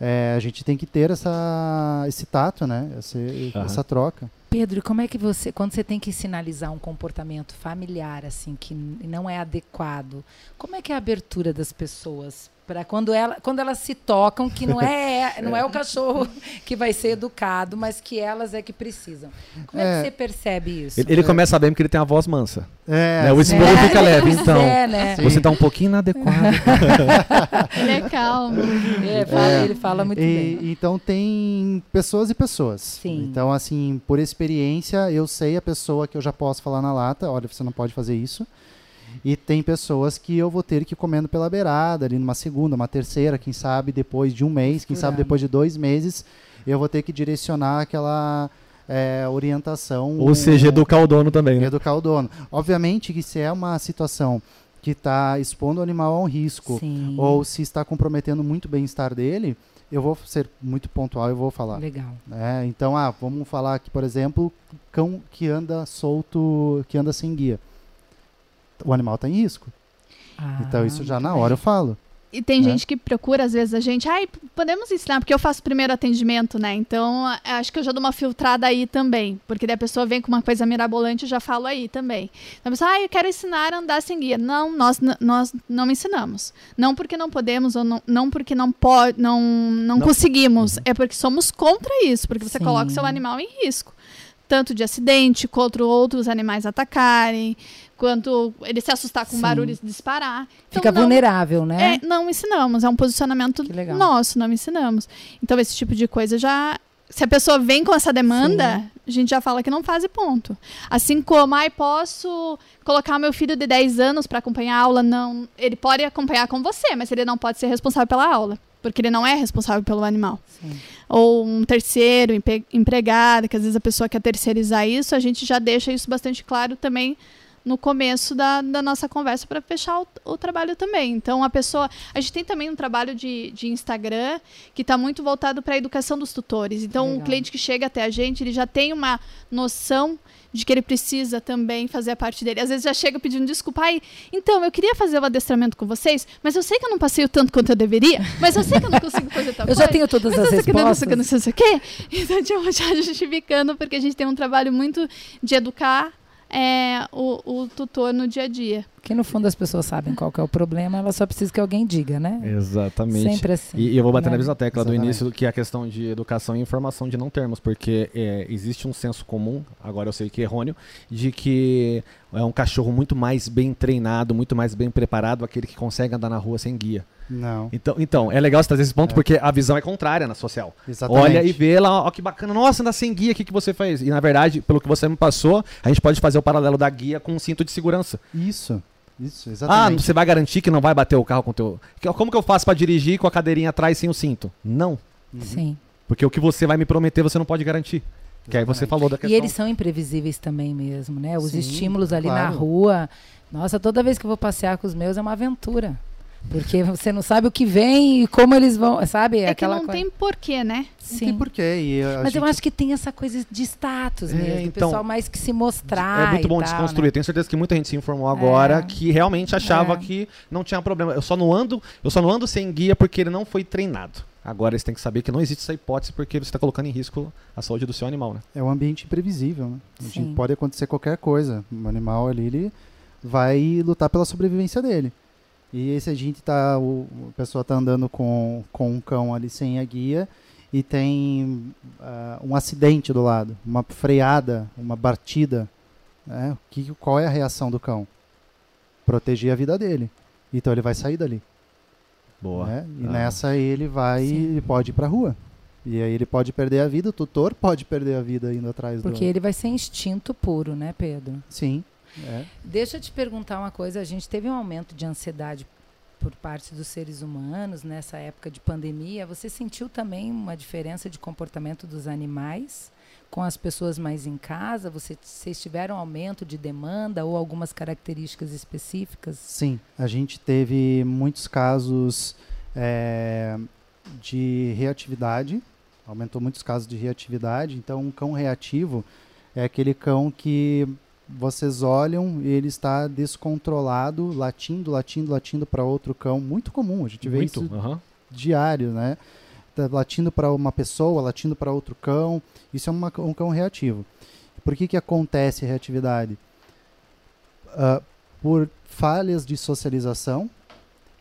É, a gente tem que ter essa, esse tato, né? Esse- Aham. Essa troca. Pedro, e como é que você, quando você tem que sinalizar um comportamento familiar assim que não é adequado, como é que é a abertura das pessoas para quando ela, quando elas se tocam que não é, não é o cachorro que vai ser educado, mas que elas é que precisam. Como é, É. que você percebe isso? Ele, ele começa sabendo que ele tem a voz mansa. É, né? O esporro fica leve, então. É, né? Você tá um pouquinho inadequado. Ele é calmo. É, fala- Ele fala muito E- bem. Então tem pessoas e pessoas. Sim. Então, assim, por experiência, eu sei a pessoa que eu já posso falar na lata, olha, você não pode fazer isso. E tem pessoas que eu vou ter que ir comendo pela beirada, ali numa segunda, uma terceira, quem sabe depois de um mês, quem sabe depois de dois meses, eu vou ter que direcionar aquela é, orientação. Ou seja, educar o dono também, né? educar o dono. Obviamente que se é uma situação que está expondo o animal a um risco, Sim. ou se está comprometendo muito o bem-estar dele, eu vou ser muito pontual e vou falar. Legal. É, então, ah, vamos falar aqui, por exemplo, cão que anda solto, que anda sem guia. O animal está em risco. então, isso já Ah, na hora eu falo. E tem Né? gente que procura, às vezes, a gente, ai, podemos ensinar, porque eu faço primeiro atendimento, né? Então, acho que eu já dou uma filtrada aí também. Porque daí a pessoa vem com uma coisa mirabolante, eu já falo aí também. Então a pessoa, ah, eu quero ensinar a andar sem guia. Não, nós, nós não ensinamos. Não porque não podemos, ou não, não porque não, pode, não, não, Não. conseguimos. É porque somos contra isso, porque você Sim. coloca o seu animal em risco. Tanto de acidente, quanto outros animais atacarem, quanto ele se assustar com Sim. barulho e disparar. Então, Fica não- vulnerável, né? é, não ensinamos, é um posicionamento nosso, não ensinamos. Então, esse tipo de coisa já. Se a pessoa vem com essa demanda, a gente já fala que não faz e ponto. Assim como, ai, posso colocar meu filho de 10 anos para acompanhar a aula? Não. Ele pode acompanhar com você, mas ele não pode ser responsável pela aula. Porque ele não é responsável pelo animal. Sim. Ou um terceiro, empregado, que às vezes a pessoa quer terceirizar isso, a gente já deixa isso bastante claro também no começo da, da nossa conversa para fechar o, o trabalho também. Então, a pessoa. A gente tem também um trabalho de, de Instagram que está muito voltado para a educação dos tutores. Então, Legal. o cliente que chega até a gente, ele já tem uma noção de que ele precisa também fazer a parte dele. Às vezes já chega pedindo desculpa. Ai, então, eu queria fazer o adestramento com vocês, mas eu sei que eu não passei o tanto quanto eu deveria, mas eu sei que eu não consigo fazer tal Eu coisa. já tenho todas Mas as eu sei que não, não não respostas. sei o quê. Então, tipo, já justificando, porque a gente tem um trabalho muito de educar é, o, o tutor no dia a dia. Porque no fundo as pessoas sabem qual que é o problema, elas só precisam que alguém diga, né? Exatamente. Sempre assim. E, e eu vou bater né? na mesma tecla do Exatamente. início, que é a questão de educação e informação de não termos, porque é, existe um senso comum, agora eu sei que é errôneo, de que é um cachorro muito mais bem treinado, muito mais bem preparado, aquele que consegue andar na rua sem guia. Não, Então, então é legal você trazer esse ponto, É. porque a visão é contrária na social. exatamente. Olha e vê lá, ó que bacana, nossa, andar sem guia, o que, que você fez? E na verdade, pelo que você me passou, a gente pode fazer o paralelo da guia com um cinto de segurança. Isso, isso, Ah, exatamente. você vai garantir que não vai bater o carro com o teu. Como que eu faço pra dirigir com a cadeirinha atrás sem o cinto? Não. Sim. Porque o que você vai me prometer, você não pode garantir. Que aí você Exatamente. falou da E questão. eles são imprevisíveis também mesmo, né? Os Sim, estímulos ali na claro. rua. Nossa, toda vez que eu vou passear com os meus é uma aventura. Porque você não sabe o que vem e como eles vão, sabe? É que Aquela não coisa. tem porquê, né? Não Sim. tem porquê. E Mas eu gente- acho que tem essa coisa de status É, mesmo. O então, pessoal mais que se mostrar. É muito e bom tal, desconstruir. né? Tenho certeza que muita gente se informou agora É. que realmente achava É. que não tinha problema. Eu só não ando, eu só não ando sem guia porque ele não foi treinado. Agora eles têm que saber que não existe essa hipótese porque você está colocando em risco a saúde do seu animal, né? É um ambiente imprevisível, né? Sim. pode acontecer qualquer coisa. O animal ali, ele vai lutar pela sobrevivência dele. E se a gente tá, o, a pessoa tá andando com, com um cão ali sem a guia e tem ah, um acidente do lado, uma freada, uma batida, né? O Que, qual é a reação do cão? Proteger a vida dele. Então ele vai sair dali. Boa. né? E Ah. nessa ele vai, Sim. ele pode ir pra rua. E aí ele pode perder a vida, o tutor pode perder a vida indo atrás do... Porque ele vai ser instinto puro, né, Pedro? Sim. É. Deixa eu te perguntar uma coisa. A gente teve um aumento de ansiedade por parte dos seres humanos nessa época de pandemia. Você sentiu também uma diferença de comportamento dos animais com as pessoas mais em casa? Você, vocês tiveram aumento de demanda ou algumas características específicas? Sim, a gente teve muitos casos é, de reatividade, aumentou muitos casos de reatividade. Então, um cão reativo é aquele cão que vocês olham e ele está descontrolado, latindo, latindo, latindo para outro cão. Muito comum, a gente vê Muito. isso aham. diário, né? Tá latindo para uma pessoa, latindo para outro cão. Isso é uma- um cão reativo. Por que, que acontece a reatividade? Ah, por falhas de socialização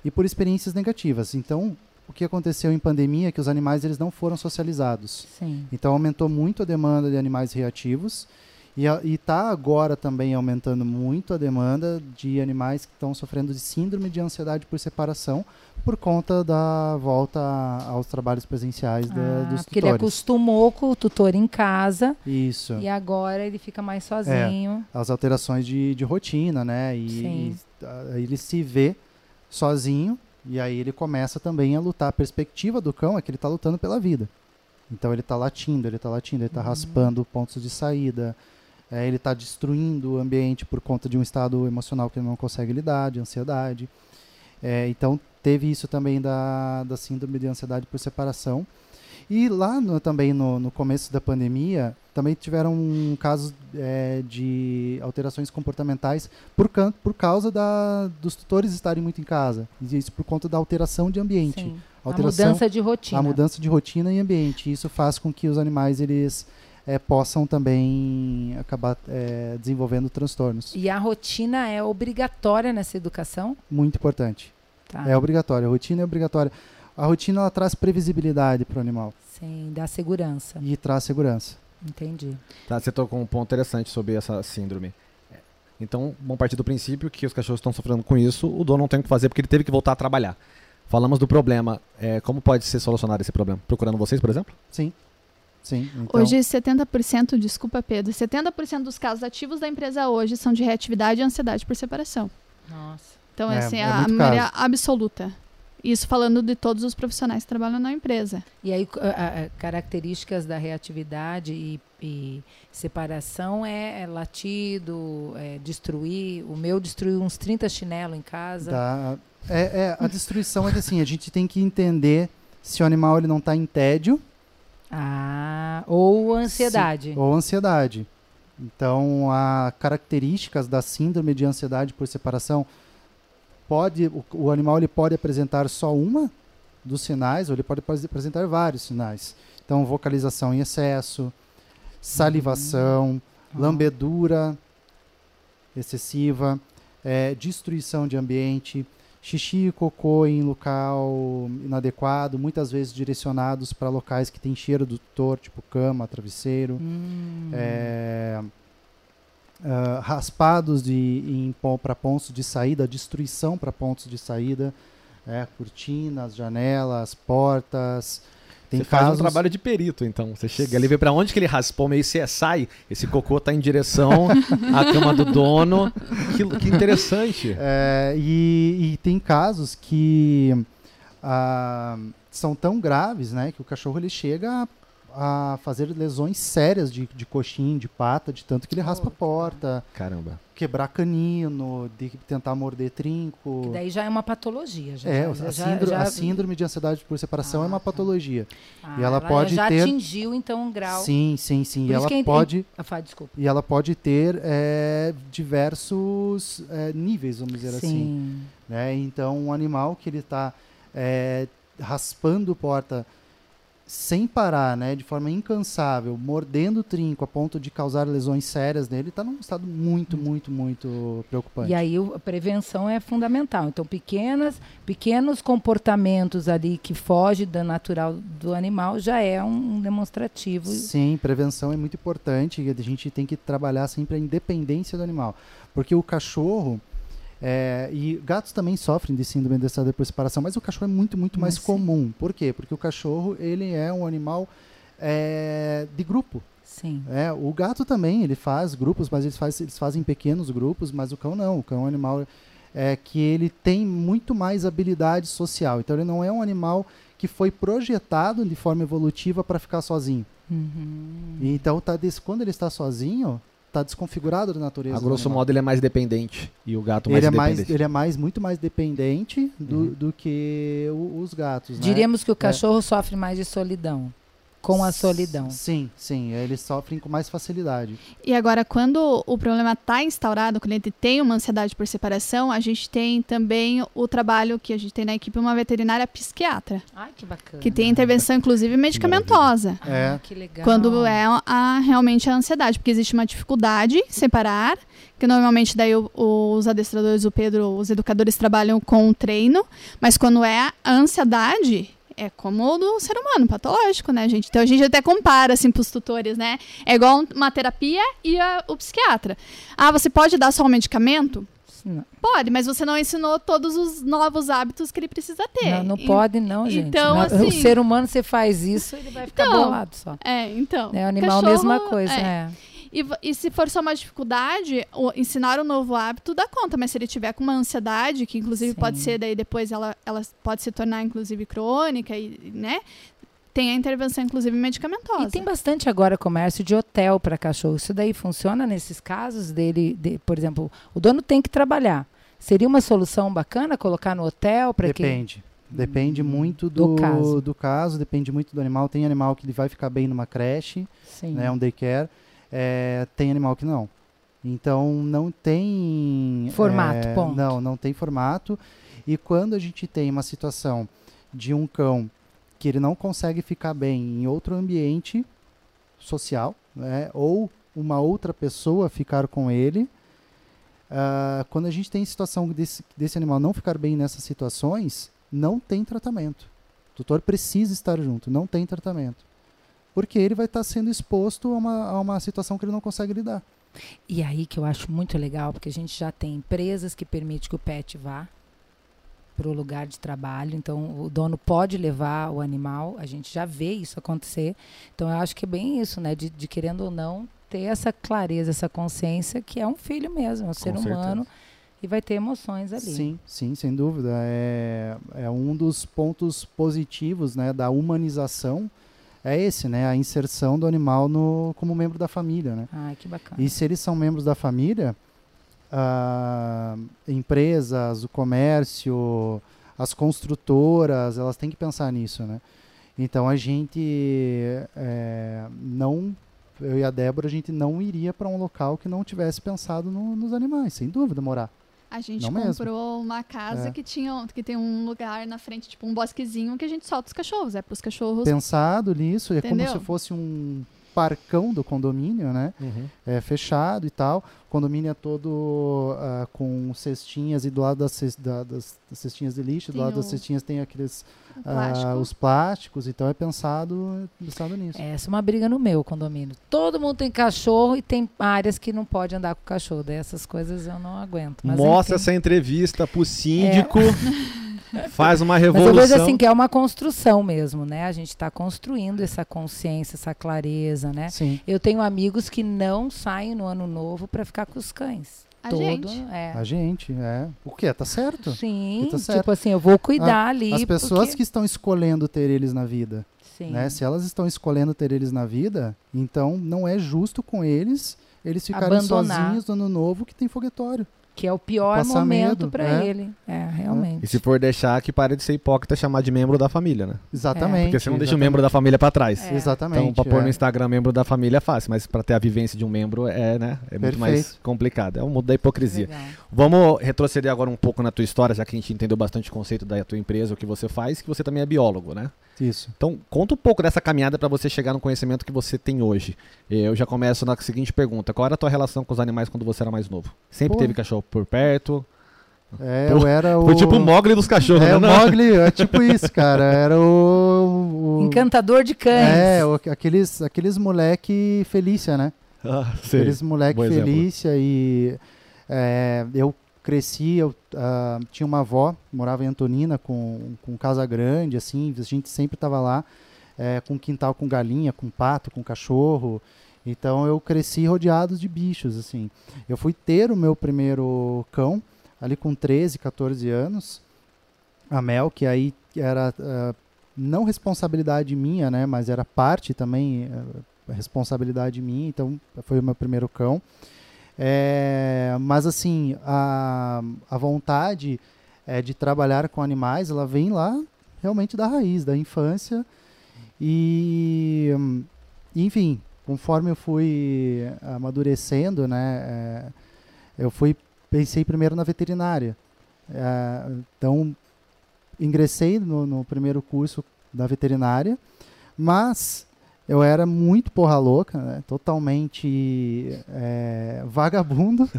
e por experiências negativas. Então, o que aconteceu em pandemia é que os animais eles não foram socializados. Sim. Então aumentou muito a demanda de animais reativos e está agora também aumentando muito a demanda de animais que estão sofrendo de síndrome de ansiedade por separação por conta da volta aos trabalhos presenciais da, Ah, dos porque ele tutores. acostumou com o tutor em casa Isso. e agora ele fica mais sozinho. As alterações de, de rotina, né? E, Sim. e, ele se vê sozinho e aí ele começa também a lutar. A perspectiva do cão é que ele está lutando pela vida. Então ele está latindo, ele está latindo, ele está Uhum. raspando pontos de saída, é, ele está destruindo o ambiente por conta de um estado emocional que ele não consegue lidar, de ansiedade. É, então teve isso também da, da síndrome de ansiedade por separação. E lá no- também no, no começo da pandemia, também tiveram casos é, de alterações comportamentais por, por causa da, dos tutores estarem muito em casa. E isso por conta da alteração de ambiente. Sim. A Alteração, mudança de rotina. a mudança de rotina e ambiente. Isso faz com que os animais eles é, possam também acabar é, desenvolvendo transtornos. E a rotina é obrigatória nessa educação? Muito importante. Tá. É obrigatório. A rotina é obrigatória. A rotina ela traz previsibilidade para o animal Sim, dá segurança. e traz segurança. Entendi. Tá, você tocou um ponto interessante sobre essa síndrome. Então, vamos partir do princípio que os cachorros estão sofrendo com isso, o dono não tem o que fazer porque ele teve que voltar a trabalhar. Falamos do problema. É, como pode ser solucionado esse problema? Procurando vocês, por exemplo? Sim. Sim. Então, Hoje, 70%, desculpa, Pedro, 70% dos casos ativos da empresa hoje são de reatividade e ansiedade por separação. Nossa. Então, É, assim, é a maioria absoluta. Isso falando de todos os profissionais que trabalham na empresa. E aí, a- a- características da reatividade e, e separação é, é latido, é destruir. O meu destruiu uns 30 chinelos em casa. Dá- é, é, a destruição é assim, a gente tem que entender se o animal ele não está em tédio Ah, ou ansiedade. ou ansiedade. Então, há características da síndrome de ansiedade por separação pode o, o animal ele pode apresentar só uma dos sinais ou ele pode apres- apresentar vários sinais. Então, vocalização em excesso, salivação, Ah. lambedura excessiva, é, destruição de ambiente, xixi e cocô em local inadequado, muitas vezes direcionados para locais que têm cheiro do tutor, tipo cama, travesseiro, Hum. é, ah, raspados de, para pontos de saída, destruição para pontos de saída, é, cortinas, janelas, portas. Tem você faz casos, um trabalho de perito, então. Você chega ali, vê pra onde que ele raspou, meio CSI, esse cocô tá em direção à cama do dono. Que, que interessante. É, e, e tem casos que ah, são tão graves, né, que o cachorro ele chega a, a fazer lesões sérias de, de coxim, de pata, de tanto que ele raspa a porta, Caramba. quebrar canino, de tentar morder trinco. Que daí já é uma patologia. Já, É, já, a, síndrome, já- a síndrome de ansiedade por separação Ah, é uma tá. patologia. Ah, e ela pode já ter- atingiu, então, um grau. Sim, sim, sim. Por E ela é- pode Ah, desculpa. e ela pode ter é, diversos é, níveis, vamos dizer assim. Sim. né? Então, um animal que ele está raspando porta sem parar, né, de forma incansável, mordendo o trinco a ponto de causar lesões sérias nele, está num estado muito, muito, muito preocupante. E aí a prevenção é fundamental. Então, pequenas, pequenos comportamentos ali que fogem da natural do animal já é um, um demonstrativo. Sim, prevenção é muito importante. e A gente tem que trabalhar sempre a independência do animal. Porque o cachorro. É, e gatos também sofrem de síndrome de estado por separação, mas o cachorro é muito, muito mais Mas sim. comum. Por quê? Porque o cachorro ele é um animal é, de grupo. Sim. É, o gato também, ele faz grupos, mas eles, faz, eles fazem pequenos grupos, mas o cão não. O cão é um animal é, que ele tem muito mais habilidade social. Então ele não é um animal que foi projetado de forma evolutiva para ficar sozinho. Uhum. Então tá des- quando ele está sozinho, está desconfigurado da natureza. A grosso animal. modo ele é mais dependente e o gato mais ele é, mais, ele é mais muito mais dependente do, Uhum. do que o- os gatos. né? Diríamos que o cachorro sofre mais de solidão. Com a solidão. Sim, sim, eles sofrem com mais facilidade. E agora, quando o problema está instaurado, quando ele tem uma ansiedade por separação, a gente tem também o trabalho que a gente tem na equipe, uma veterinária psiquiatra, Ai, que bacana. que tem intervenção, inclusive, medicamentosa. Ah, É. que legal. Quando é a, realmente a ansiedade, porque existe uma dificuldade em separar, que normalmente daí o- os adestradores, o Pedro, os educadores trabalham com o treino, mas quando é a ansiedade, é como o do ser humano, patológico, né, gente? Então a gente até compara, assim, pros tutores, né? É igual uma terapia e a- o psiquiatra. Ah, você pode dar só um medicamento? Não, Pode, mas você não ensinou todos os novos hábitos que ele precisa ter. não, não E- pode, não, gente. então, Não, assim- O ser humano, você faz isso, ele vai ficar Então, bolado só. É, então. É o animal, cachorro, mesma coisa, é. é. E, e se for só uma dificuldade, o- ensinar um novo hábito dá conta, mas se ele tiver com uma ansiedade, que inclusive Sim. pode ser daí depois ela, ela pode se tornar inclusive crônica e, né? Tem a intervenção inclusive medicamentosa. E tem bastante agora comércio de hotel para cachorro. Isso daí funciona nesses casos dele, de- por exemplo, o dono tem que trabalhar. Seria uma solução bacana colocar no hotel para que Depende. Depende muito Do do, caso. do caso, depende muito do animal. Tem animal que ele vai ficar bem numa creche, Sim. né, um daycare. É, tem animal que não. Então não tem Formato, é, ponto. Não, não tem formato. E quando a gente tem uma situação de um cão que ele não consegue ficar bem em outro ambiente social, né, ou uma outra pessoa ficar com ele, ah, quando a gente tem situação desse, desse animal não ficar bem nessas situações, não tem tratamento. O tutor precisa estar junto, não tem tratamento. Porque ele vai estar sendo exposto a uma, a uma situação que ele não consegue lidar. E aí que eu acho muito legal, porque a gente já tem empresas que permitem que o pet vá para o lugar de trabalho. Então, o dono pode levar o animal, a gente já vê isso acontecer. Então, eu acho que é bem isso, né? De, de querendo ou não, ter essa clareza, essa consciência que é um filho mesmo, é um ser certeza. humano e vai ter emoções ali. Sim, sim, sem dúvida. É, é um dos pontos positivos né, da humanização. É esse, né? A inserção do animal no, como membro da família, né? Ai, que bacana. E se eles são membros da família, ah, empresas, o comércio, as construtoras, elas têm que pensar nisso, né? Então a gente é, não, eu e a Débora, a gente não iria para um local que não tivesse pensado no- nos animais, sem dúvida, morar. A gente Não mesmo. comprou uma casa É. que tinha que tem um lugar na frente, tipo um bosquezinho que a gente solta os cachorros, é para os cachorros. Pensado nisso, é como Entendeu? se fosse um parcão do condomínio, né? Uhum. é, fechado e tal. O condomínio é todo ah, com cestinhas e do lado das, ces- da- das- das cestinhas de lixo, do Tem lado das o- cestinhas tem aqueles ah, plástico. os plásticos, então é pensado, pensado nisso. Essa é uma briga no meu condomínio. Todo mundo tem cachorro e tem áreas que não pode andar com cachorro. Daí essas coisas eu não aguento. Mas Mostra enfim. essa entrevista pro síndico. Faz uma Mas revolução. eu vejo assim que é uma construção mesmo, né? A gente está construindo essa consciência, essa clareza, né? Sim. Eu tenho amigos que não saem no ano novo para ficar com os cães. A Todo, gente. É. A gente, é. O que? Tá certo? Sim, tá certo. tipo assim, eu vou cuidar ali. As pessoas porque... que estão escolhendo ter eles na vida, Sim. né? Se elas estão escolhendo ter eles na vida, então não é justo com eles eles ficarem Abandonar. sozinhos no ano novo que tem foguetório. Que é o pior Passar momento para é. ele. É, realmente. E se for deixar, que pare de ser hipócrita chamar de membro da família, né? Exatamente. Porque você não deixa o membro da família pra trás. É. Exatamente. Então, pra pôr é. no Instagram membro da família é fácil, mas pra ter a vivência de um membro é, né? É muito mais Perfeito. complicado. É o mundo da hipocrisia. Legal. Vamos retroceder agora um pouco na tua história, já que a gente entendeu bastante o conceito da tua empresa, o que você faz, que você também é biólogo, né? Isso. Então, conta um pouco dessa caminhada para você chegar no conhecimento que você tem hoje. Eu já começo na seguinte pergunta: qual era a tua relação com os animais quando você era mais novo? Sempre Pô. teve cachorro por perto? É, Pô, eu era o. Foi tipo o Mogli dos cachorros, É, né? o Não? Mogli, é tipo isso, cara. Era o. o- Encantador de cães. É, o- aqueles, aqueles moleque Felícia, né? Ah, sei. Aqueles moleque Bom exemplo. Felícia e é, eu cresci, eu ah, tinha uma avó, morava em Antonina com, com casa grande, assim, a gente sempre tava lá é, com quintal com galinha, com pato, com cachorro. Então eu cresci rodeado de bichos, assim. Eu fui ter o meu primeiro cão ali com 13, 14 anos, a Mel, que aí era ah, não responsabilidade minha, né, mas era parte também ah, responsabilidade minha, então foi o meu primeiro cão. É, mas assim, a, a vontade é, de trabalhar com animais, ela vem lá realmente da raiz, da infância. E, enfim, conforme eu fui amadurecendo, né, é, eu fui pensei primeiro na veterinária. É, então, ingressei no, no primeiro curso da veterinária, mas eu era muito porra louca, né? totalmente é, vagabundo.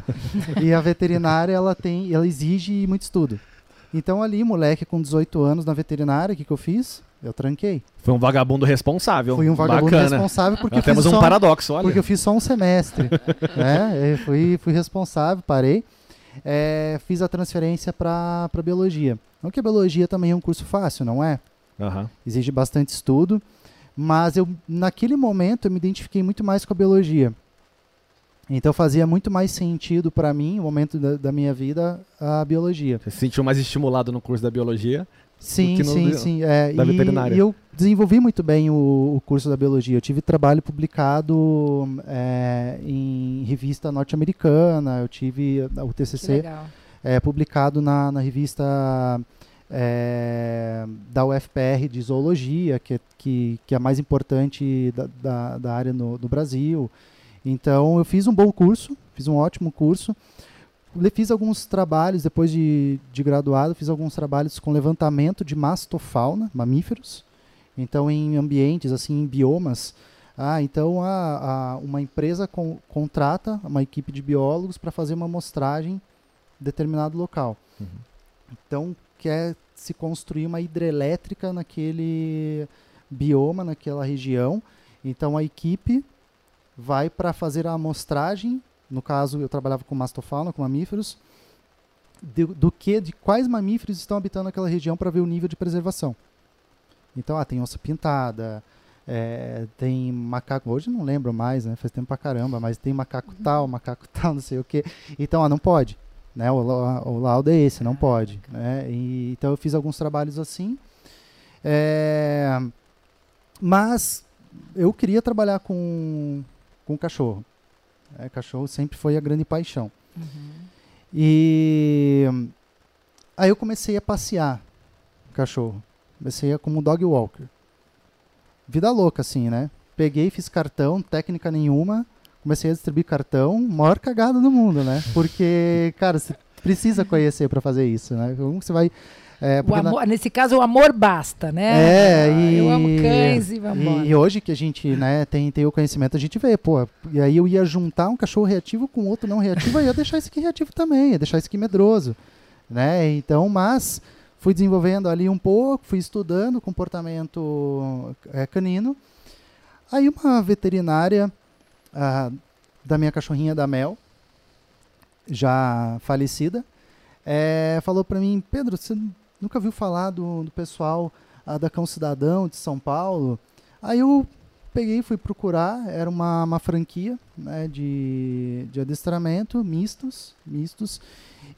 e a veterinária ela tem, ela exige muito estudo. Então ali, moleque com 18 anos na veterinária, o que, que eu fiz? Eu tranquei. Foi um vagabundo responsável. Fui um vagabundo Bacana. responsável porque Nós eu fiz temos um só, paradoxo, olha. porque eu fiz só um semestre. né? Eu fui, fui responsável, parei. É, fiz a transferência para biologia. Não que a biologia também é um curso fácil, não é? Aham. exige bastante estudo, mas eu naquele momento eu me identifiquei muito mais com a biologia. Então fazia muito mais sentido para mim, no momento da, da minha vida, a biologia. Você se sentiu mais estimulado no curso da biologia? Sim, que no sim, de- sim. É, da e, veterinária. e eu desenvolvi muito bem o, o curso da biologia. Eu tive trabalho publicado é, em revista norte-americana, eu tive o TCC é, publicado na, na revista é, da UFPR de Zoologia, que, é- que, que é a mais importante da, da, da área no, no Brasil. Então, eu fiz um bom curso, fiz um ótimo curso. Fiz alguns trabalhos, depois de, de graduado, fiz alguns trabalhos com levantamento de mastofauna, mamíferos. Então, em ambientes, assim, em biomas. Ah, então a, a- uma empresa con- contrata uma equipe de biólogos para fazer uma amostragem em determinado local. Uhum. Então, quer se construir uma hidrelétrica naquele bioma, naquela região. Então, a equipe vai para fazer a amostragem. No caso, eu trabalhava com mastofauna, com mamíferos. De, do que, de quais mamíferos estão habitando aquela região para ver o nível de preservação. Então, ah, tem onça pintada, é, tem macaco. Hoje não lembro mais, né? Faz tempo pra caramba, mas tem macaco tal, macaco tal, não sei o que. Então, ah, não pode. Né? O, o laudo é esse, não pode. Né? E, então eu fiz alguns trabalhos assim. É, mas eu queria trabalhar com, com cachorro. É, cachorro sempre foi a grande paixão. Uhum. E aí eu comecei a passear cachorro. Comecei a, como dog walker. Vida louca, assim, né? Peguei, fiz cartão, técnica nenhuma. Comecei a distribuir cartão, maior cagada do mundo, né? Porque, cara, você precisa conhecer para fazer isso, né? Como você vai. É, porque na- amor- Nesse caso, o amor basta, né? É, Ah, e- Eu amo cães e vamos E, e hoje que a gente né, tem, tem o conhecimento, a gente vê, pô, e aí eu ia juntar um cachorro reativo com outro não reativo, aí eu ia deixar esse aqui reativo também, ia deixar esse aqui medroso, né? Então, mas fui desenvolvendo ali um pouco, fui estudando comportamento é, canino. Aí uma veterinária da minha cachorrinha da Mel, já falecida, é, falou para mim, Pedro, você nunca viu falar do, do pessoal da Cão Cidadão de São Paulo. Aí eu peguei, fui procurar, era uma, uma franquia né, de, de adestramento, mistos, mistos.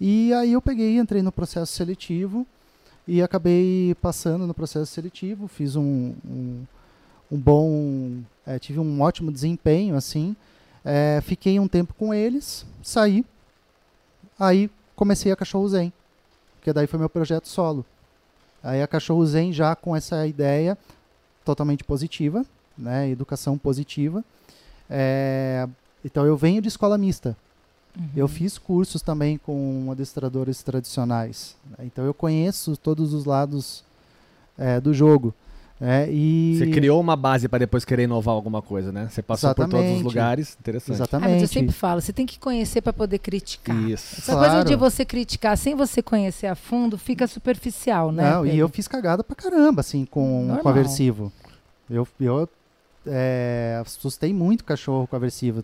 E aí eu peguei, entrei no processo seletivo e acabei passando no processo seletivo, fiz um, um, um bom, é, tive um ótimo desempenho, assim. É, fiquei um tempo com eles, saí, aí comecei a Cachorro Zen, que daí foi meu projeto solo. Aí a Cachorro Zen já com essa ideia totalmente positiva, né, educação positiva. É, então eu venho de escola mista. Uhum. Eu fiz cursos também com adestradores tradicionais. Né, então eu conheço todos os lados é, do jogo. É, e... Você criou uma base para depois querer inovar alguma coisa, né? Você passou Exatamente. por todos os lugares, interessante. Exatamente. Ah, mas eu sempre falo, você tem que conhecer para poder criticar. Isso. Essa claro. coisa de você criticar sem você conhecer a fundo fica superficial, né? Não, e eu fiz cagada pra caramba, assim, com, com aversivo. Eu, eu é, assustei muito o cachorro com aversivo.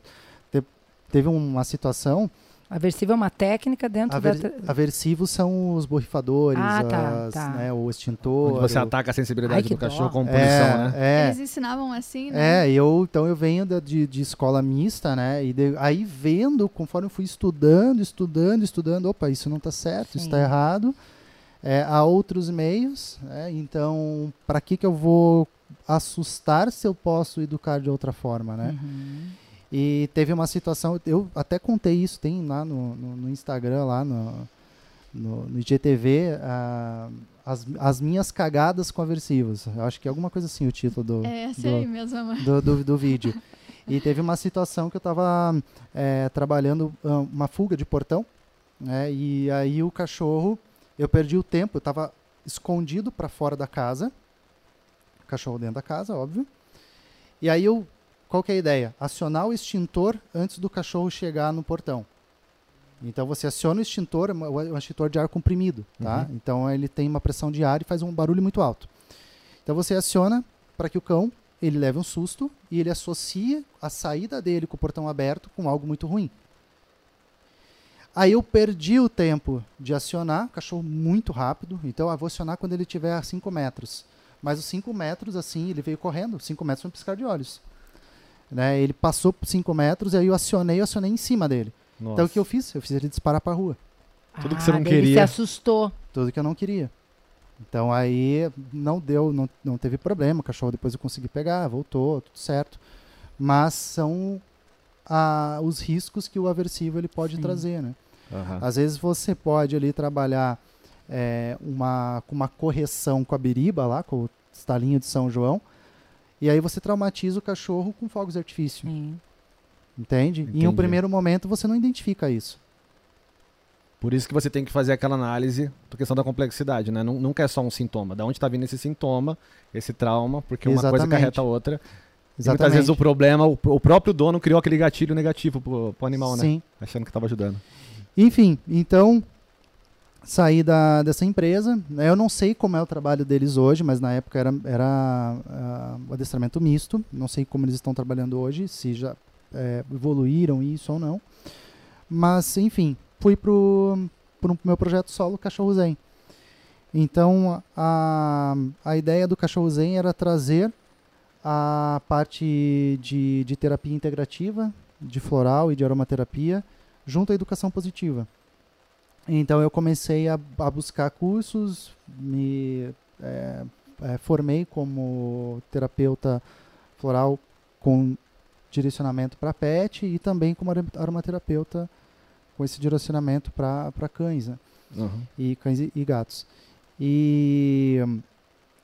Te, teve uma situação. Aversivo é uma técnica dentro Aver, da. Aversivos são os borrifadores, ah, tá, as, tá. Né, o extintor. Onde você o... ataca a sensibilidade Ai, do cachorro com punição, é, né? É. Eles ensinavam assim, né? É, eu, então eu venho de, de escola mista, né? E de, aí vendo, conforme eu fui estudando, estudando, estudando, opa, isso não está certo, Sim. isso está errado. É, há outros meios, né? então para que, que eu vou assustar se eu posso educar de outra forma, né? Uhum. E teve uma situação, eu até contei isso, tem lá no, no, no Instagram, lá no, no, no IGTV, uh, as, as minhas cagadas com aversivos. Eu acho que é alguma coisa assim o título do, é, do, mesmo, do, do, do, vídeo. e teve uma situação que eu estava é, trabalhando uh, uma fuga de portão, né? E aí o cachorro, eu perdi o tempo, eu estava escondido para fora da casa, cachorro dentro da casa, óbvio. E aí eu, qual que é a ideia? Acionar o extintor antes do cachorro chegar no portão. Então você aciona o extintor, o extintor de ar comprimido, tá? Uhum. Então ele tem uma pressão de ar e faz um barulho muito alto. Então você aciona para que o cão ele leve um susto e ele associa a saída dele com o portão aberto com algo muito ruim. Aí eu perdi o tempo de acionar, cachorro muito rápido, então eu vou acionar quando ele estiver a 5 metros. Mas os 5 metros, assim, ele veio correndo, 5 metros foi um piscar de olhos. Né? Ele passou por 5 metros, e aí eu acionei, eu acionei em cima dele. Nossa. Então o que eu fiz? Eu fiz ele disparar pra rua. Tudo que você não ah, queria. Ele se assustou. Tudo que eu não queria. Então aí não deu, não, não teve problema. O cachorro depois eu consegui pegar, voltou, tudo certo. Mas são a, os riscos que o aversivo ele pode Sim. trazer, né? Uhum. Às vezes você pode ali trabalhar é, uma, com uma correção com a biriba lá, com o estalinho de São João. E aí você traumatiza o cachorro com fogos de artifício. Sim. Entende? Entendi. E em um primeiro momento você não identifica isso. Por isso que você tem que fazer aquela análise por questão da complexidade, né? Nunca é só um sintoma. Da onde está vindo esse sintoma, esse trauma, porque uma Exatamente. coisa carreta a outra. Exatamente. E muitas vezes o problema, o, o, próprio dono criou aquele gatilho negativo pro, pro animal, né? Sim. Achando que estava ajudando. Enfim, então saí da, dessa empresa. Né? Eu não sei como é o trabalho deles hoje, mas na época era, era uh, adestramento misto. Não sei como eles estão trabalhando hoje, se já é, evoluíram isso ou não. Mas, enfim, fui para o pro meu projeto solo Cachorro Zen. Então, a, a ideia do Cachorro Zen era trazer a parte de, de terapia integrativa, de floral e de aromaterapia, junto à educação positiva. Então eu comecei a, a buscar cursos, me é, é, formei como terapeuta floral com direcionamento para pet e também como aromaterapeuta com esse direcionamento para cães, né? uhum. e cães e, e, gatos. E,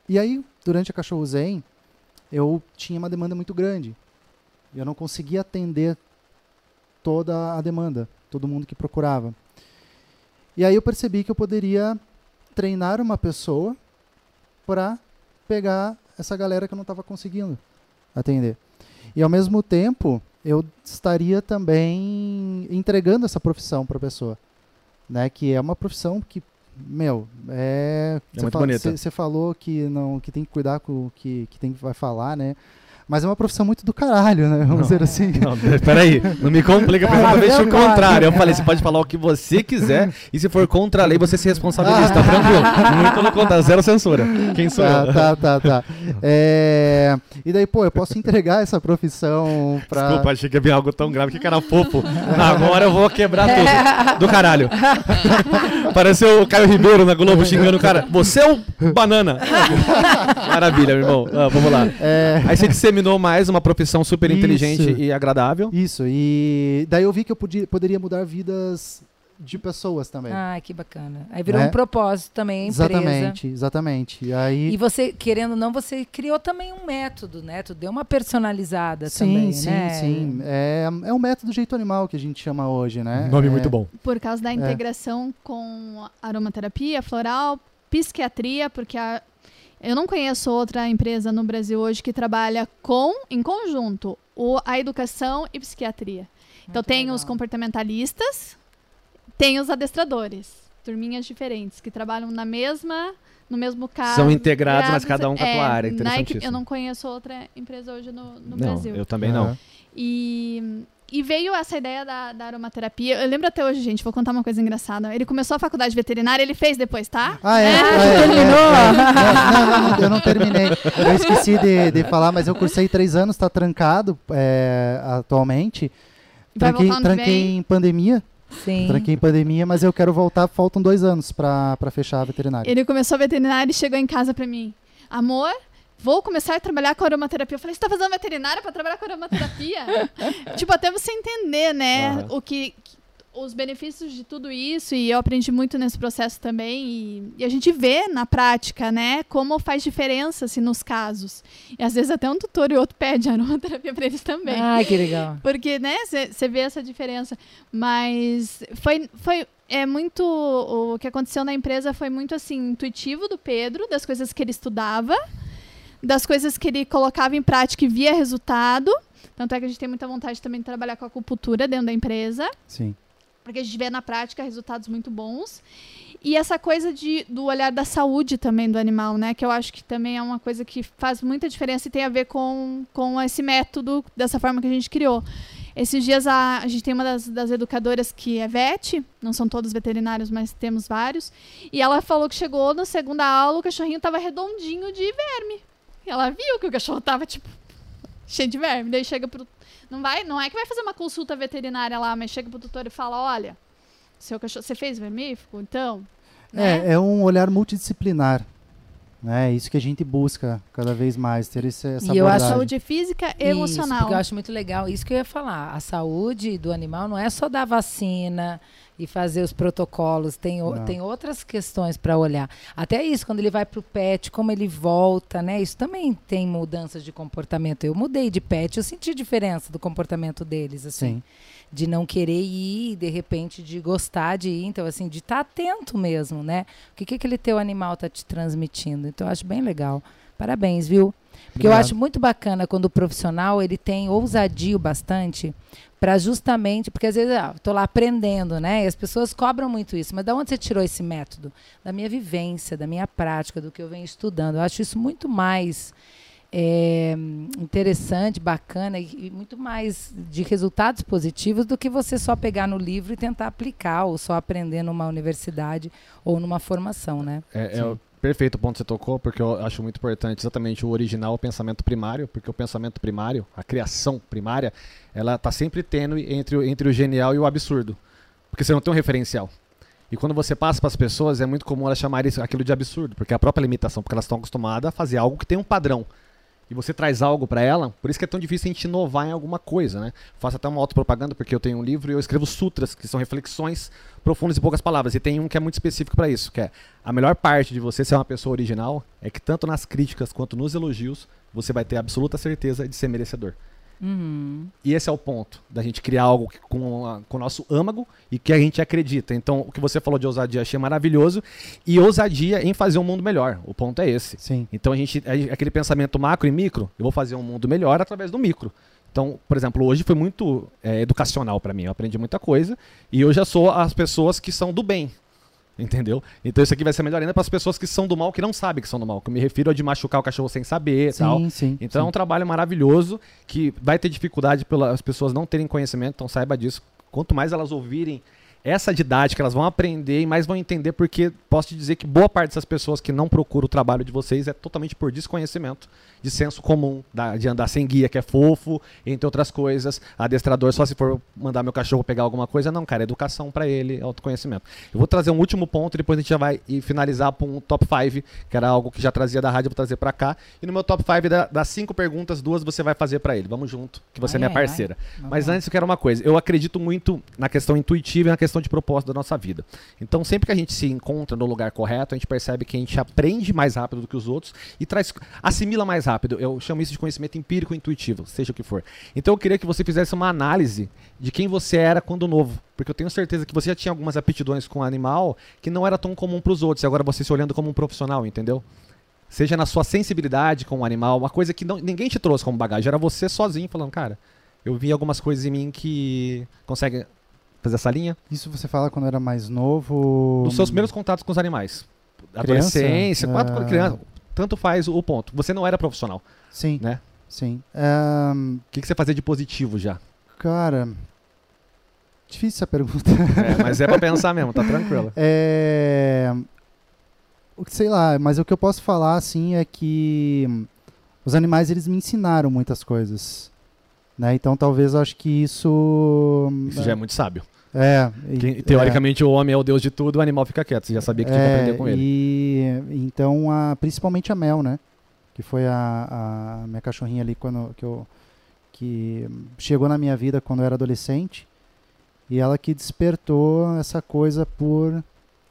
e aí, durante a Cachorro Zen, eu tinha uma demanda muito grande. Eu não conseguia atender toda a demanda, todo mundo que procurava. E aí eu percebi que eu poderia treinar uma pessoa para pegar essa galera que eu não estava conseguindo atender. E ao mesmo tempo, eu estaria também entregando essa profissão para a pessoa, né? Que é uma profissão que, meu, é. é muito bonita. Você falou que não, que tem que cuidar com o que, que tem que vai falar, né? Mas é uma profissão muito do caralho, né? Vamos Não. dizer assim. Não, peraí, não me complica, porque Ah, eu deixo o contrário. Eu falei, você pode falar o que você quiser, e se for contra a lei, você se responsabiliza, tá tranquilo. Muito pelo contrário, zero censura. Quem sou Tá, eu? tá, tá, tá. É, E daí, pô, eu posso entregar essa profissão pra. Desculpa, achei que ia vir algo tão grave, que cara fofo. Agora eu vou quebrar tudo. Do caralho. Pareceu o Caio Ribeiro na Globo xingando o cara. Você é um banana. Maravilha, meu irmão. Ah, vamos lá. É, Aí você disseminou mais uma profissão super inteligente Isso. e agradável. Isso, e daí eu vi que eu podia, poderia mudar vidas de pessoas também. Ai, que bacana. Aí virou Né? um propósito também, a empresa. exatamente, exatamente. E aí. E você, querendo ou não, você criou também um método, né? Tu deu uma personalizada sim, também, sim, né? sim. É, é um método jeito animal que a gente chama hoje, né? Nome É, muito bom. Por causa da integração com aromaterapia, floral, psiquiatria, porque a- eu não conheço outra empresa no Brasil hoje que trabalha com, em conjunto, o, a educação e psiquiatria. Então Muito tem legal. os comportamentalistas, tem os adestradores, turminhas diferentes que trabalham na mesma no mesmo caso. São integrados, mas graças cada um com a é, tua área. na equipe- Interessantíssimo. eu não conheço outra empresa hoje no, no Não, Brasil. eu também não. E, e veio essa ideia da, da aromaterapia. Eu lembro até hoje, gente, vou contar uma coisa engraçada. Ele começou a faculdade veterinária, ele fez depois, tá? Ah, é? Ah, Ah, já é, terminou? é, é. Não, não, eu não terminei. Eu esqueci de, de falar, mas eu cursei três anos, tá trancado é, atualmente. Tranquei, tranquei em pandemia. Sim. Tranquei em pandemia, mas eu quero voltar. Faltam dois anos pra fechar a veterinária. Ele começou a veterinária e chegou em casa pra mim. Amor, vou começar a trabalhar com aromaterapia. Eu falei, você tá fazendo veterinária pra trabalhar com aromaterapia? tipo, até você entender, né, Aham. o que, os benefícios de tudo isso. E eu aprendi muito nesse processo também. E, e a gente vê na prática, né, como faz diferença, assim, nos casos. E às vezes até um tutor e outro pede aromaterapia pra eles também. Ai, que legal. Porque, né, você vê essa diferença. Mas foi, foi é muito. O que aconteceu na empresa foi muito assim, intuitivo do Pedro, das coisas que ele estudava, das coisas que ele colocava em prática e via resultado. Tanto é que a gente tem muita vontade também de trabalhar com a acupuntura dentro da empresa, Sim. porque a gente vê na prática resultados muito bons. E essa coisa de, do olhar da saúde também do animal, né? Que eu acho que também é uma coisa que faz muita diferença e tem a ver com, com esse método, dessa forma que a gente criou. Esses dias a, a gente tem uma das, das educadoras que é vet, não são todos veterinários, mas temos vários. E ela falou que chegou na segunda aula, o cachorrinho tava redondinho de verme. Ela viu que o cachorro tava, tipo, cheio de verme. Daí chega pro. Não, vai, não é que vai fazer uma consulta veterinária lá, mas chega pro tutor e fala: olha, seu cachorro. Você fez vermífugo? Então. né? É, é um olhar multidisciplinar. né? É isso que a gente busca cada vez mais, ter esse, essa E eu acho abordagem. Saúde física e Isso, emocional. porque eu acho muito legal. Isso que eu ia falar. A saúde do animal não é só dar vacina e fazer os protocolos. Tem, o- tem outras questões para olhar. Até isso, quando ele vai para o pet, como ele volta, né? Isso também tem mudanças de comportamento. Eu mudei de pet, eu senti diferença do comportamento deles, assim. Sim. De não querer ir, de repente, de gostar de ir. Então, assim, de estar atento mesmo, né? O que, que aquele teu animal tá te transmitindo. Então, eu acho bem legal. Parabéns, viu? Porque eu acho muito bacana quando o profissional ele tem ousadio bastante para justamente, porque às vezes ah, tô lá aprendendo, né? E as pessoas cobram muito isso. Mas da onde você tirou esse método? Da minha vivência, da minha prática, do que eu venho estudando. Eu acho isso muito mais é, interessante, bacana e, e muito mais de resultados positivos do que você só pegar no livro e tentar aplicar ou só aprender numa universidade ou numa formação, né? É, é perfeito o ponto que você tocou, porque eu acho muito importante exatamente o original, o pensamento primário, porque o pensamento primário, a criação primária, ela está sempre tênue entre, o- entre o genial e o absurdo. Porque você não tem um referencial. E quando você passa para as pessoas, é muito comum elas chamarem aquilo de absurdo, porque é a própria limitação, porque elas estão acostumadas a fazer algo que tem um padrão. E você traz algo para ela, por isso que é tão difícil a gente inovar em alguma coisa, né? Faço até uma autopropaganda, porque eu tenho um livro e eu escrevo sutras, que são reflexões profundas em poucas palavras. E tem um que é muito específico para isso, que é a melhor parte de você ser uma pessoa original é que tanto nas críticas quanto nos elogios, você vai ter absoluta certeza de ser merecedor. Uhum. E esse é o ponto, da gente criar algo que- com, a- com o nosso âmago e que a gente acredita. Então, o que você falou de ousadia, achei maravilhoso. E ousadia em fazer um mundo melhor. O ponto é esse. Sim. Então, a gente, aquele pensamento macro e micro, eu vou fazer um mundo melhor através do micro. Então, por exemplo, hoje foi muito é, educacional para mim. Eu aprendi muita coisa. E eu já sou as pessoas que são do bem. Entendeu? Então isso aqui vai ser melhor ainda para as pessoas que são do mal, que não sabem que são do mal. Que eu me refiro a de machucar o cachorro sem saber e tal. Sim, sim. Então é um sim. trabalho maravilhoso que vai ter dificuldade pelas pessoas não terem conhecimento, então saiba disso. Quanto mais elas ouvirem essa didática, elas vão aprender e mais vão entender, porque posso te dizer que boa parte dessas pessoas que não procuram o trabalho de vocês é totalmente por desconhecimento, de senso comum, da- de andar sem guia, que é fofo, entre outras coisas. Adestrador, só se for mandar meu cachorro pegar alguma coisa, não, cara, é educação pra ele, autoconhecimento. Eu vou trazer um último ponto e depois a gente já vai e finalizar com um top 5, que era algo que já trazia da rádio, vou trazer pra cá. E no meu top 5 da- das cinco perguntas, duas você vai fazer pra ele. Vamos junto, que você é Ai, minha ai, ai. parceira. Vamos Mas antes eu quero uma coisa. Eu acredito muito na questão intuitiva e na questão de propósito da nossa vida. Então, sempre que a gente se encontra no lugar correto, a gente percebe que a gente aprende mais rápido do que os outros e traz assimila mais rápido. Eu chamo isso de conhecimento empírico intuitivo, seja o que for. Então, eu queria que você fizesse uma análise de quem você era quando novo, porque eu tenho certeza que você já tinha algumas aptidões com animal que não era tão comum para os outros, e agora você se olhando como um profissional, entendeu? Seja na sua sensibilidade com o animal, uma coisa que não- ninguém te trouxe como bagagem, era você sozinho falando, cara, eu vi algumas coisas em mim que conseguem fazer essa linha. Isso você fala quando era mais novo. Dos seus primeiros contatos com os animais. Adolescência, quatro Ah. criança, tanto faz o ponto. Você não era profissional, Sim, né? sim. O que, que você fazia de positivo já? cara. Difícil essa pergunta. É, mas é pra pensar mesmo, tá tranquilo. É, sei lá, mas o que eu posso falar assim é que os animais eles me ensinaram muitas coisas, né? Então talvez acho que isso Isso já é muito sábio. é e- Que, teoricamente o homem é o deus de tudo, o animal fica quieto. Você já sabia que tinha que é, aprender com ele. E então a, principalmente a Mel, né? Que foi a, a minha cachorrinha ali quando que eu que chegou na minha vida quando eu era adolescente e ela que despertou essa coisa por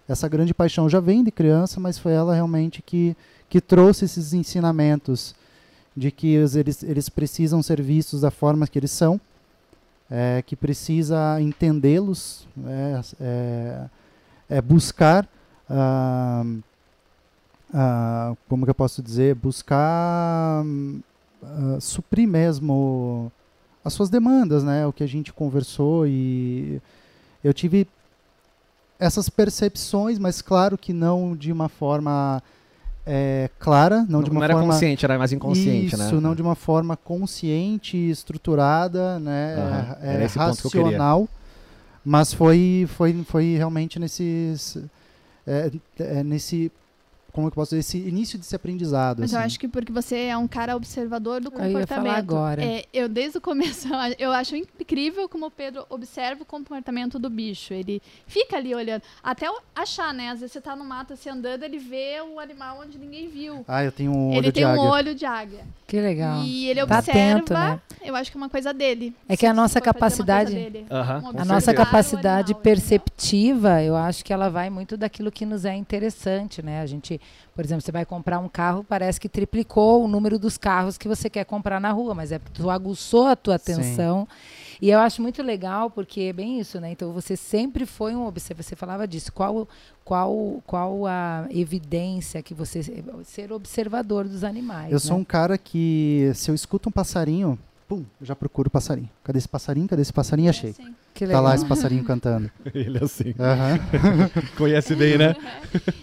essa grande paixão já vem de criança, mas foi ela realmente que que trouxe esses ensinamentos de que eles, eles precisam ser vistos da forma que eles são, é, que precisa entendê-los, é, é, é buscar, como que eu posso dizer, buscar suprir mesmo as suas demandas, né? O que a gente conversou e eu tive essas percepções, mas claro que não de uma forma é, clara, não, Não, de uma era forma consciente, era mais inconsciente, isso, né? não de uma forma consciente, estruturada, né, é, era eu queria. racional, mas foi, foi, foi realmente nesses, é, é, nesse, como que eu posso dizer, esse início desse aprendizado. Mas eu assim. acho que porque você é um cara observador do Eu ia comportamento. falar agora. É, eu, desde o começo, eu acho incrível como o Pedro observa o comportamento do bicho. Ele fica ali olhando. Até eu achar, né? Às vezes você tá no mato assim andando, ele vê o animal onde ninguém viu. Ah, eu tenho um olho ele de tem um águia. olho de águia. Que legal. E ele Tá observa. atento, né? Eu acho que é uma coisa dele. É que a nossa capacidade- coisa dele. Um com A nossa capacidade animal, perceptiva, eu acho que ela vai muito daquilo que nos é interessante, né? A gente, por exemplo, você vai comprar um carro, parece que triplicou o número dos carros que você quer comprar na rua, mas é porque tu aguçou a tua Sim. atenção. E eu acho muito legal porque é bem isso, né? Então você sempre foi um observador, você falava disso. Qual qual qual a evidência que você ser observador dos animais, Eu sou né? um cara que, se eu escuto um passarinho, pum, eu já procuro o passarinho. Cadê esse passarinho? Cadê esse passarinho? Achei. Assim. Que Tá legal. lá esse passarinho cantando. Ele assim. Aham. Conhece bem, né?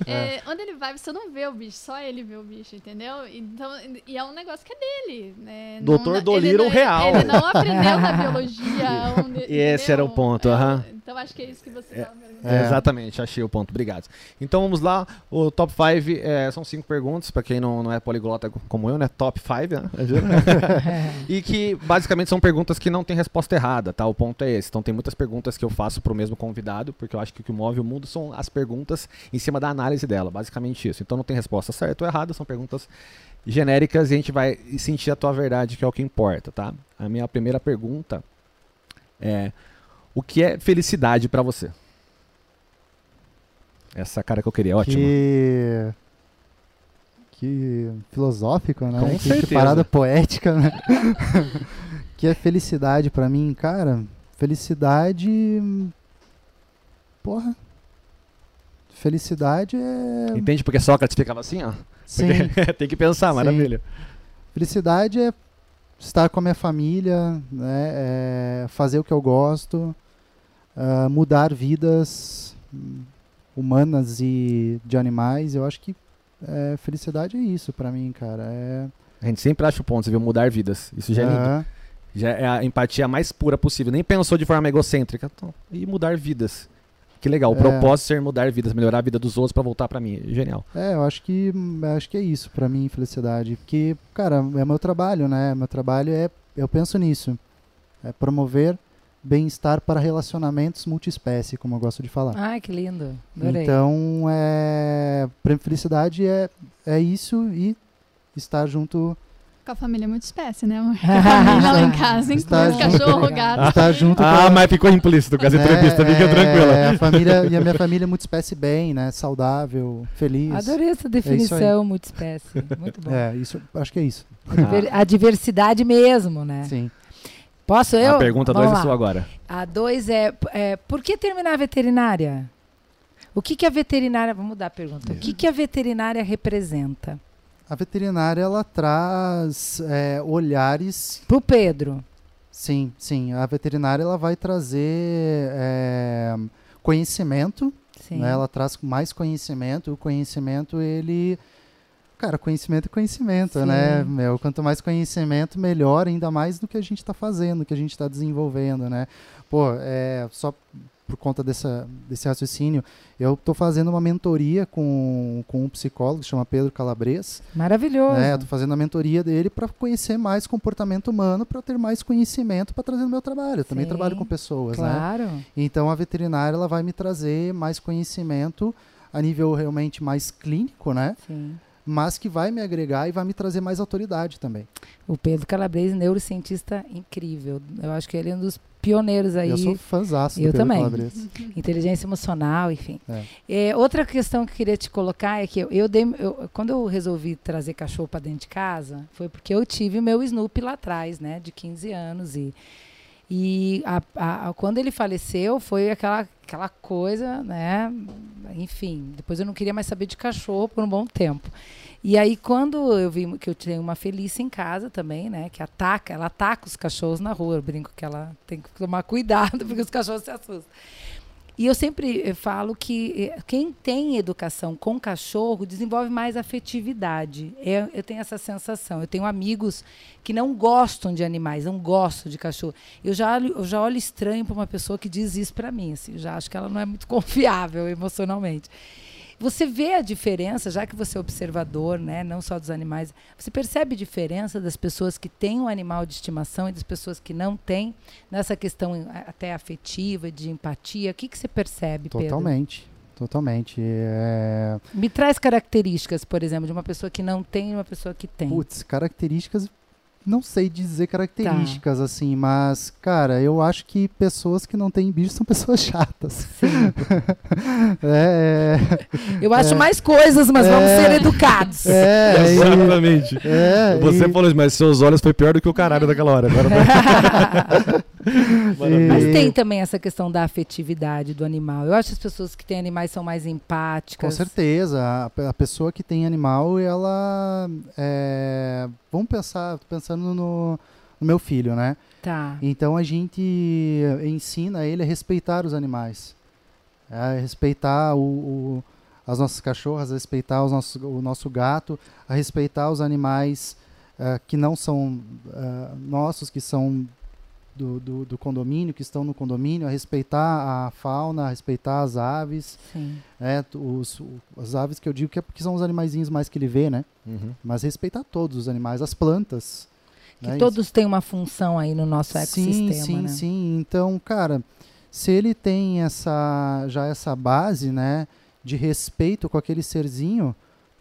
É, onde ele vai, você não vê o bicho, só ele vê o bicho, entendeu? Então, e é um negócio que é dele. Né? Doutor Dolittle não- real. Ele não aprendeu na biologia. Onde, Esse era o entendeu? ponto, É, aham. Então acho que é isso que você É. É. Exatamente, achei o ponto. Obrigado. Então vamos lá. O top 5 são cinco perguntas, pra quem não, não é poliglota como eu, né? Top 5, né? e que basicamente são perguntas que não tem resposta errada, tá? O ponto é esse. Então tem muitas perguntas que eu faço pro mesmo convidado, porque eu acho que o que move o mundo são as perguntas em cima da análise dela, basicamente isso. Então não tem resposta certa ou errada, são perguntas genéricas e a gente vai sentir a tua verdade, que é o que importa, tá? A minha primeira pergunta é: o que é felicidade pra você? Essa cara que eu queria, ótimo. Que... Que filosófico, né? Com que, parada poética, né? que é felicidade pra mim, cara. Felicidade. Porra. Felicidade é. Entende porque Sócrates ficava assim, ó? Sim. Tem que pensar, Sim. maravilha. Felicidade é estar com a minha família, né? é fazer o que eu gosto, ah, mudar vidas. hum, humanas e de animais, eu acho que é, felicidade é isso pra mim, cara. É, A gente sempre acha o ponto, você viu, mudar vidas. Isso já é lindo. Já é a empatia mais pura possível. Nem pensou de forma egocêntrica. Então, E mudar vidas. Que legal. O É. propósito é ser mudar vidas, melhorar a vida dos outros pra voltar pra mim. Genial. É, eu acho que acho que é isso pra mim, felicidade. Porque, cara, é meu trabalho, né? Meu trabalho é, eu penso nisso. É promover bem-estar para relacionamentos multiespécie, como eu gosto de falar. Ai, que lindo. Adorei. Então, é, pra mim, felicidade é, é isso e estar junto, Com a família é muito espécie, né, amor? Com a família lá em casa, Está inclusive junto. cachorro, gato. estar junto com Ah, a- mas ficou implícito com essa entrevista. é, Fica é, tranquila. é, a família, e a minha família é multiespécie bem, né? Saudável, feliz. Adorei essa definição, multiespécie. Muito bom. É, isso, acho que é isso. A diver- A diversidade mesmo, né? Sim. Posso eu? A pergunta 2 Vamos é sua agora. A dois é, é por que terminar a veterinária? O que, que a veterinária. Vamos mudar a pergunta. O que, que a veterinária representa? A veterinária ela traz é, olhares. Pro Pedro. Sim, sim. A veterinária ela vai trazer é, conhecimento. Sim. Né? Ela traz mais conhecimento. O conhecimento ele Cara, conhecimento é conhecimento, Sim. né? Meu, quanto mais conhecimento, melhor, ainda mais do que a gente está fazendo, do que a gente está desenvolvendo, né? Pô, é, só por conta dessa, desse raciocínio, eu estou fazendo uma mentoria com, com um psicólogo que chama Pedro Calabres. Maravilhoso. Né? Tô fazendo a mentoria dele para conhecer mais comportamento humano, para ter mais conhecimento para trazer no meu trabalho. Eu também trabalho com pessoas, né? Claro. Então a veterinária ela vai me trazer mais conhecimento a nível realmente mais clínico, né? Sim. Mas que vai me agregar e vai me trazer mais autoridade também. O Pedro Calabrese, neurocientista incrível. Eu acho que ele é um dos pioneiros aí. Eu sou fãzaço Eu também. Calabres. Inteligência emocional, enfim. É. É, outra questão que eu queria te colocar é que eu, eu dei, eu- quando eu resolvi trazer cachorro para dentro de casa, foi porque eu tive meu Snoopy lá atrás, né, de 15 anos e e a- a- a- quando ele faleceu foi aquela aquela coisa, né, enfim, depois eu não queria mais saber de cachorro por um bom tempo. E aí quando eu vi que eu tenho uma Felícia em casa também, né, que ataca, ela ataca os cachorros na rua, eu brinco que ela tem que tomar cuidado porque os cachorros se assustam. E eu sempre eh, falo que eh, quem tem educação com cachorro desenvolve mais afetividade. Eu, eu tenho essa sensação. Eu tenho amigos que não gostam de animais, não gostam de cachorro. Eu já, eu já olho estranho para uma pessoa que diz isso para mim. Assim, eu já acho que ela não é muito confiável emocionalmente. Você vê a diferença, já que você é observador, né, não só dos animais, você percebe a diferença das pessoas que têm um animal de estimação e das pessoas que não têm, nessa questão eh, até afetiva, de empatia? O que, que você percebe, Pedro? Totalmente. Totalmente. É... Me traz características, por exemplo, de uma pessoa que não tem e uma pessoa que tem. Putz, características. Não sei dizer Tá. características assim, mas, cara, eu acho que pessoas que não têm bicho são pessoas chatas. Sim. É, Eu acho É. mais coisas, mas vamos É. ser educados. é, é, Exatamente. é, Você e- falou isso, mas seus olhos foi pior do que o caralho daquela hora. Agora tá- Mas tem também essa questão da afetividade do animal. Eu acho que as pessoas que têm animais são mais Com empáticas. certeza. A, a pessoa que tem animal, ela. É, vamos pensar, tô pensando no, no meu filho, né? Tá. Então a gente ensina ele a respeitar os animais. A respeitar o, o- as nossas cachorras, a respeitar os nossos, o nosso gato, a respeitar os animais ah, que não são ah, nossos, que são do, do, do condomínio, que estão no condomínio, a respeitar a fauna, a respeitar as aves. Sim. É, os, as aves que eu digo que é porque são os animaizinhos mais que ele vê, né? Uhum. Mas respeitar todos os animais, as plantas. Que né? todos têm uma função aí no nosso sim, ecossistema, sim, né? sim. Então, cara, se ele tem essa já essa base, né, de respeito com aquele serzinho,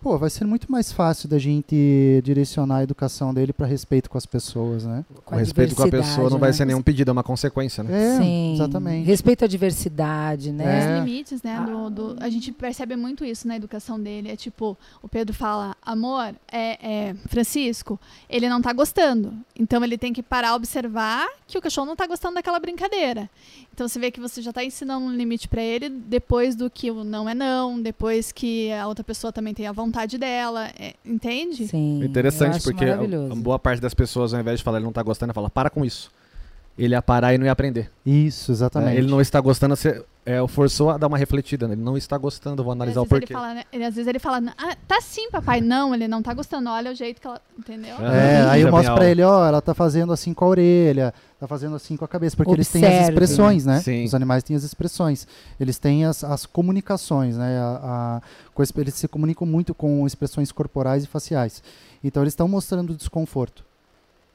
pô, vai ser muito mais fácil da gente direcionar a educação dele para respeito com as pessoas, né? Com respeito com a pessoa não vai diversidade, ser né? nenhum pedido, é uma consequência, né? É, Sim. exatamente. Respeito à diversidade, né? É. Os limites, né? Do, do- a gente percebe muito isso na educação dele. É tipo, o Pedro fala, amor, é, é, Francisco, ele não tá gostando. Então ele tem que parar a observar que o cachorro não tá gostando daquela brincadeira. Então você vê que você já tá ensinando um limite para ele depois do que o não é não, depois que a outra pessoa também tem a vontade dela. é, entende? Sim. Interessante, porque a boa parte das pessoas, ao invés de falar ele não tá gostando, fala para com isso. Ele ia parar e não ia aprender. Isso, exatamente. É, ele não está gostando, você é, forçou a dar uma refletida. Né? Ele não está gostando, vou analisar o porquê. Ele fala, né? ele, às vezes ele fala, ah, tá sim, papai. Não, ele não tá gostando. Olha o jeito que ela. Entendeu? É, Aham. aí Já eu mostro pra algo. ele, ó, ela tá fazendo assim com a orelha, tá fazendo assim com a cabeça, porque eles têm as Observe. expressões, né? Sim. Os animais têm as expressões. Eles têm as, as comunicações, né? A, a, eles se comunicam muito com expressões corporais e faciais. Então eles estão mostrando desconforto.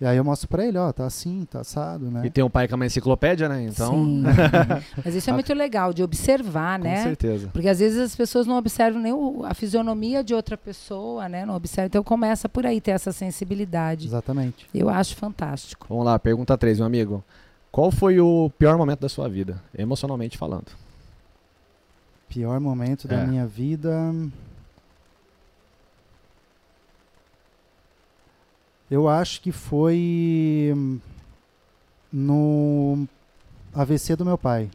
E aí eu mostro pra ele, ó, tá assim, tá assado, né? E tem um pai que é uma enciclopédia, né? Então, Sim. Mas isso é muito legal, de observar, com né? certeza. Porque às vezes as pessoas não observam nem o- a fisionomia de outra pessoa, né? Não observam. Então começa por aí ter essa sensibilidade. Exatamente. Eu acho fantástico. Vamos lá, pergunta 3, meu amigo. Qual foi o pior momento da sua vida, emocionalmente falando? Pior momento da É. minha vida. Eu acho que foi no AVC do meu pai.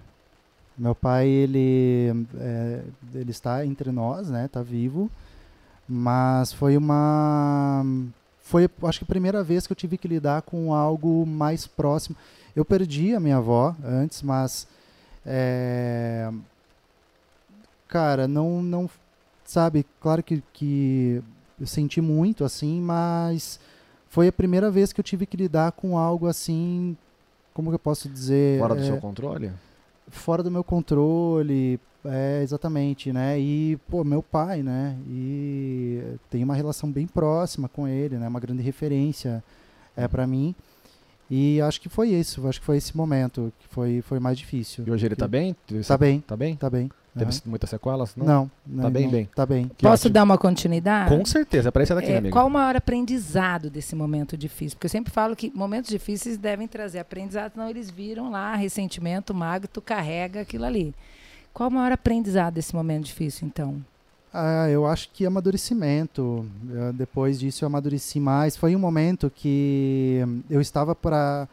Meu pai, ele, é, ele está entre nós, né? Está vivo. Mas foi uma... Foi, acho que a primeira vez que eu tive que lidar com algo mais próximo. Eu perdi a minha avó antes, mas... é, cara, não, não, sabe, claro que, que eu senti muito, assim, mas foi a primeira vez que eu tive que lidar com algo assim, como que eu posso dizer? Fora do é, seu controle? Fora do meu controle, é, exatamente, né, e, pô, meu pai, né, e tem uma relação bem próxima com ele, né, uma grande referência é para mim, e acho que foi isso, acho que foi esse momento que foi, foi mais difícil. E hoje ele tá bem? Tá bem, Tá bem? tá bem. Teve aham. muitas sequelas? Não, não, bem, não, bem. Tá bem. Que Posso ótimo. dar uma continuidade? Com certeza, aparece daqui, É, amigo. qual o maior aprendizado desse momento difícil? Porque eu sempre falo que momentos difíceis devem trazer aprendizado, senão eles viram lá ressentimento, mago, tu carrega aquilo ali. Qual o maior aprendizado desse momento difícil, então? Ah, eu acho que amadurecimento. Eh, Depois disso eu amadureci mais. Foi um momento que eu estava para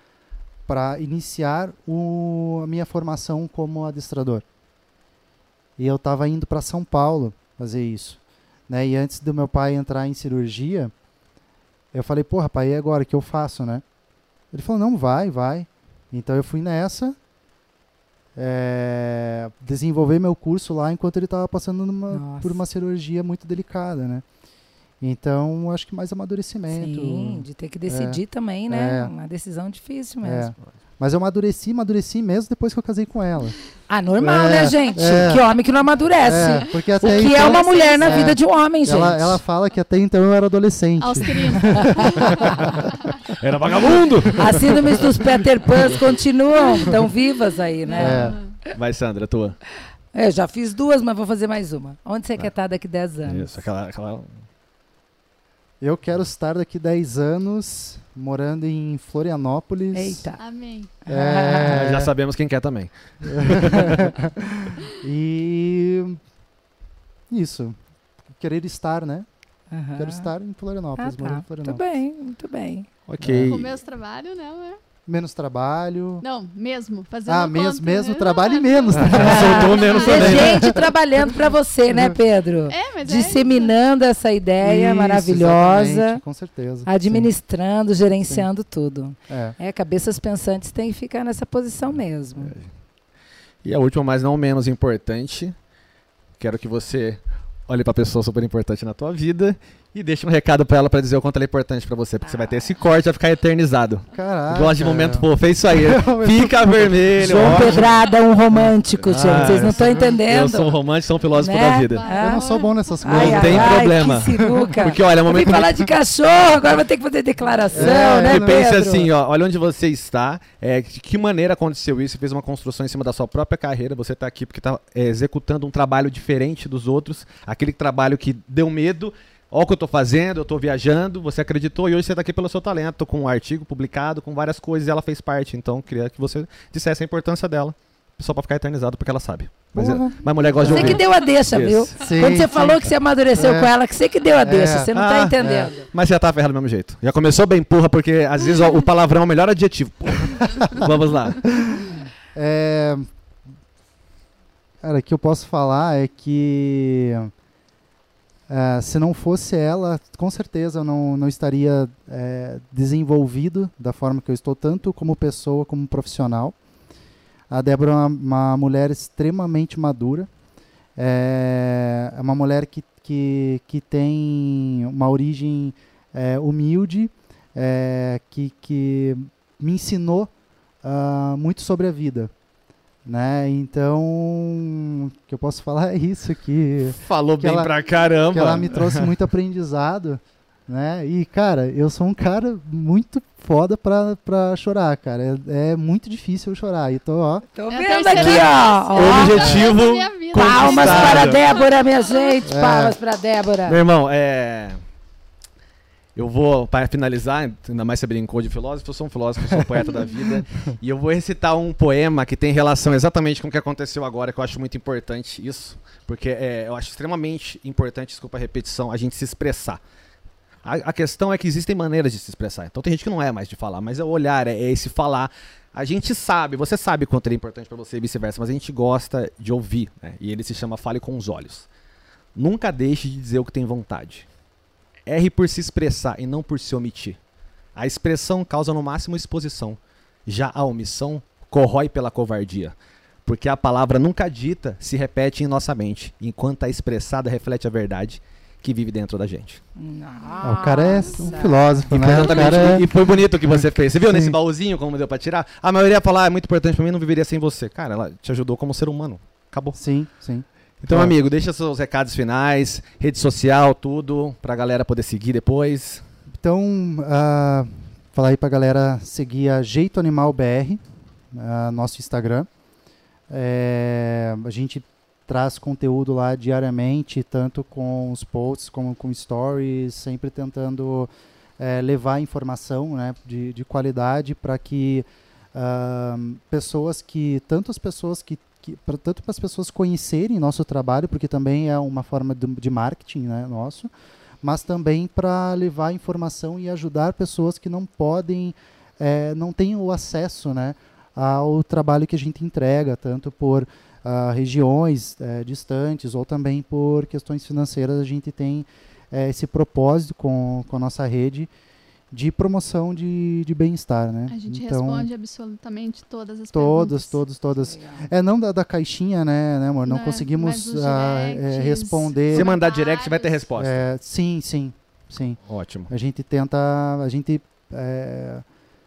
para iniciar o, a minha formação como adestrador. E eu estava indo para São Paulo fazer isso. Né? E antes do meu pai entrar em cirurgia, eu falei, porra, pai, e agora? O que eu faço, né? Ele falou, não, vai, vai. Então eu fui nessa, é, desenvolver meu curso lá enquanto ele estava passando numa- por uma cirurgia muito delicada, né? Então, acho que mais amadurecimento. Sim, de ter que decidir também, né? É. Uma decisão difícil É. mesmo. Mas eu amadureci, amadureci mesmo depois que eu casei com ela. Ah, normal, É, né, gente? é. Que homem que não amadurece. É, porque O até que é então- uma mulher na é. vida de um homem, gente? ela, ela fala que até então eu era adolescente. Aos 30. Era vagabundo! As síndromes dos Peter Pans continuam, estão vivas aí, né? Vai, Sandra, tua. É, eu já fiz duas, mas vou fazer mais uma. Onde você quer estar daqui 10 anos? Isso, aquela, aquela... Eu quero estar daqui 10 anos morando em Florianópolis. Eita. Amém. É, Já sabemos quem quer também. e isso. Querer estar, né? Aham. Quero estar em Ah, Florianópolis, morando tá. em Muito Florianópolis. bem, muito bem. Ok. Com meus trabalho, não, é? Menos trabalho. Não, mesmo. Fazendo Ah, conta, mesmo, mesmo né? trabalho e menos. né? Soltou menos também. né? gente trabalhando para você, né, Pedro? É, mas é Disseminando essa ideia Isso, maravilhosa, Com certeza. administrando, gerenciando tudo. Sim. É. É, cabeças pensantes têm que ficar nessa posição mesmo. E a última, mas não menos importante, quero que você olhe pra pessoa super importante na tua vida e deixe um recado pra ela pra dizer o quanto ela é importante pra você, porque você vai ter esse corte, vai ficar eternizado. Caraca. Gosto de momento fofo, é isso aí. Fica vermelho, João ó. Pedrada é um romântico, gente. Ah, Vocês não eu estão entendendo. Eu sou um romântico, sou um filósofo Né? da vida. Ah, Eu não sou bom nessas Não coisas. Ai, tem ai, problema. Porque olha, é um Eu vim momento falar de cachorro, agora vou ter que fazer declaração, É, né, E pense Pedro? assim, ó, olha onde você está, é, de que maneira aconteceu isso, você fez uma construção em cima da sua própria carreira, você está aqui porque está executando um trabalho diferente dos outros, aquele trabalho que deu medo, ó o que eu estou fazendo, eu estou viajando, você acreditou e hoje você está aqui pelo seu talento, com um artigo publicado, com várias coisas e ela fez parte, então eu queria que você dissesse a importância dela, só para ficar eternizado, porque ela sabe. Mas, é- mas mulher gosta de Você ouvir. que deu a deixa, viu? Sim, Quando você sim. falou que você amadureceu É. com ela, que você que deu a deixa, É. você não Ah, tá entendendo. Mas você já tá ferrado do mesmo jeito. Já começou bem porra, porque às vezes ó, o palavrão é o melhor adjetivo. Vamos lá. É... Cara, o que eu posso falar é que Uh, se não fosse ela, com certeza eu não, não estaria é, desenvolvido da forma que eu estou, tanto como pessoa como profissional. A Débora é uma, uma mulher extremamente madura, é, é uma mulher que, que, que tem uma origem é, humilde, é, que, que me ensinou uh, muito sobre a vida. Né? Então, o que eu posso falar é isso que falou que bem ela, pra caramba. Que ela me trouxe muito aprendizado, né? E cara, eu sou um cara muito foda pra, pra chorar, cara. É, é muito difícil eu chorar. E tô, ó. Tô É vendo aqui, ó. ó. Objetivo. Palmas para a Débora, minha gente. É. Palmas para a Débora. Meu irmão, é. Eu vou, para finalizar, ainda mais você brincou de filósofo, eu sou um filósofo, sou um poeta da vida. E eu vou recitar um poema que tem relação exatamente com o que aconteceu agora, que eu acho muito importante isso. Porque é, eu acho extremamente importante, desculpa a repetição, a gente se expressar. A, a questão é que existem maneiras de se expressar. Então tem gente que não é mais de falar, mas é o olhar, é, é esse falar. A gente sabe, você sabe quanto ele é importante para você e vice-versa, mas a gente gosta de ouvir. Né? E ele se chama Fale com os Olhos. Nunca deixe de dizer o que tem vontade. Erre por se expressar e não por se omitir. A expressão causa no máximo exposição. Já a omissão corrói pela covardia. Porque a palavra nunca dita se repete em nossa mente, enquanto a expressada reflete a verdade que vive dentro da gente. Ah, o cara é um filósofo, né? O Exatamente. cara é- E foi bonito o que você fez. Você viu Sim. nesse baúzinho como deu pra tirar? A maioria ia falar, ah, é muito importante pra mim, não viveria sem você. Cara, ela te ajudou como ser humano. Acabou. Sim, sim. Então, amigo, deixa seus recados finais, rede social, tudo, pra galera poder seguir depois. Então, ah, falar aí pra galera seguir a Jeito Animal BR, ah, nosso Instagram. É, a gente traz conteúdo lá diariamente, tanto com os posts como com stories, sempre tentando é, levar informação né, de, de qualidade para que ah, pessoas que, tanto as pessoas que, que pra, tanto para as pessoas conhecerem nosso trabalho, porque também é uma forma de, de marketing né, nosso, mas também para levar informação e ajudar pessoas que não podem, eh, não têm o acesso né, ao trabalho que a gente entrega, tanto por ah, regiões eh, distantes ou também por questões financeiras. A gente tem eh, esse propósito com, com a nossa rede de promoção de, de bem-estar. Né? A gente então, responde absolutamente todas as todas, perguntas. todas, todas. Legal. É, não da, da caixinha, né, né, amor? Não, Não, conseguimos mas os ah, eh, directs, responder. Se mandar direct, vai ter resposta. É, sim, sim, sim. Ótimo. A gente tenta, a gente é,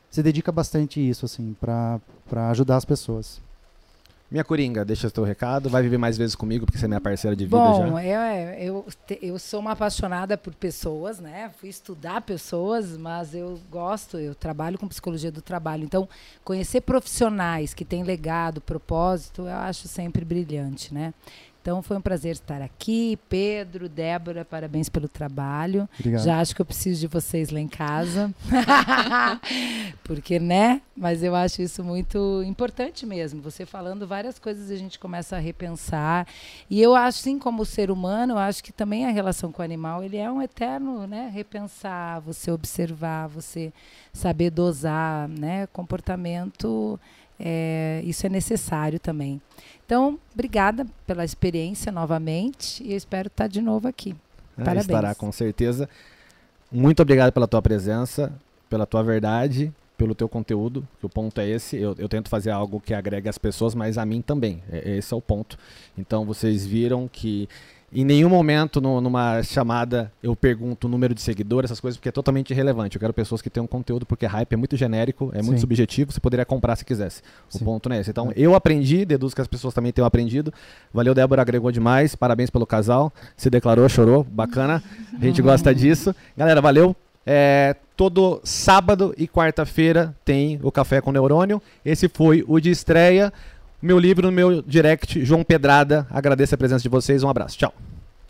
se dedica bastante a isso, assim, para ajudar as pessoas. Minha Coringa, deixa o teu recado. Vai viver mais vezes comigo, porque você é minha parceira de vida Bom, já. eu, é, eu, eu sou uma apaixonada por pessoas, né? Fui estudar pessoas, mas eu gosto, eu trabalho com psicologia do trabalho. Então, conhecer profissionais que têm legado, propósito, eu acho sempre brilhante, né? Então, foi um prazer estar aqui. Pedro, Débora, parabéns pelo trabalho. Obrigado. Já acho que eu preciso de vocês lá em casa. Porque, né? Mas eu acho isso muito importante mesmo. Você falando várias coisas, a gente começa a repensar. E eu acho, assim, como ser humano, eu acho que também a relação com o animal, ele é um eterno, né? Repensar, você observar, você saber dosar, né? Comportamento, é, isso é necessário também. Então, obrigada pela experiência novamente e eu espero estar de novo aqui. Ah, parabéns. Estará com certeza. Muito obrigado pela tua presença, pela tua verdade, pelo teu conteúdo, que o ponto é esse. Eu, eu tento fazer algo que agregue as pessoas, mas a mim também. É- esse é o ponto. Então vocês viram que em nenhum momento no- numa chamada eu pergunto o número de seguidores, essas coisas, porque é totalmente irrelevante. Eu quero pessoas que tenham conteúdo, porque hype é muito genérico, é muito Sim. subjetivo, você poderia comprar se quisesse. O Sim. ponto não é esse. Então É. eu aprendi, deduzo que as pessoas também tenham aprendido. Valeu, Débora, agregou demais. Parabéns pelo casal. Se declarou, chorou. Bacana. A gente gosta disso. Galera, valeu. É, todo sábado e quarta-feira tem o Café com Neurônio. Esse foi o de estreia. Meu livro no meu direct, João Pedrada. Agradeço a presença de vocês. Um abraço. Tchau.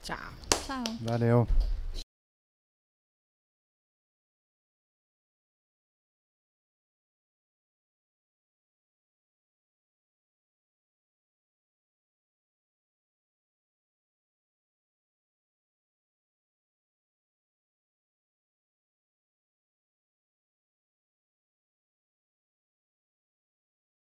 Tchau. Tchau. Valeu.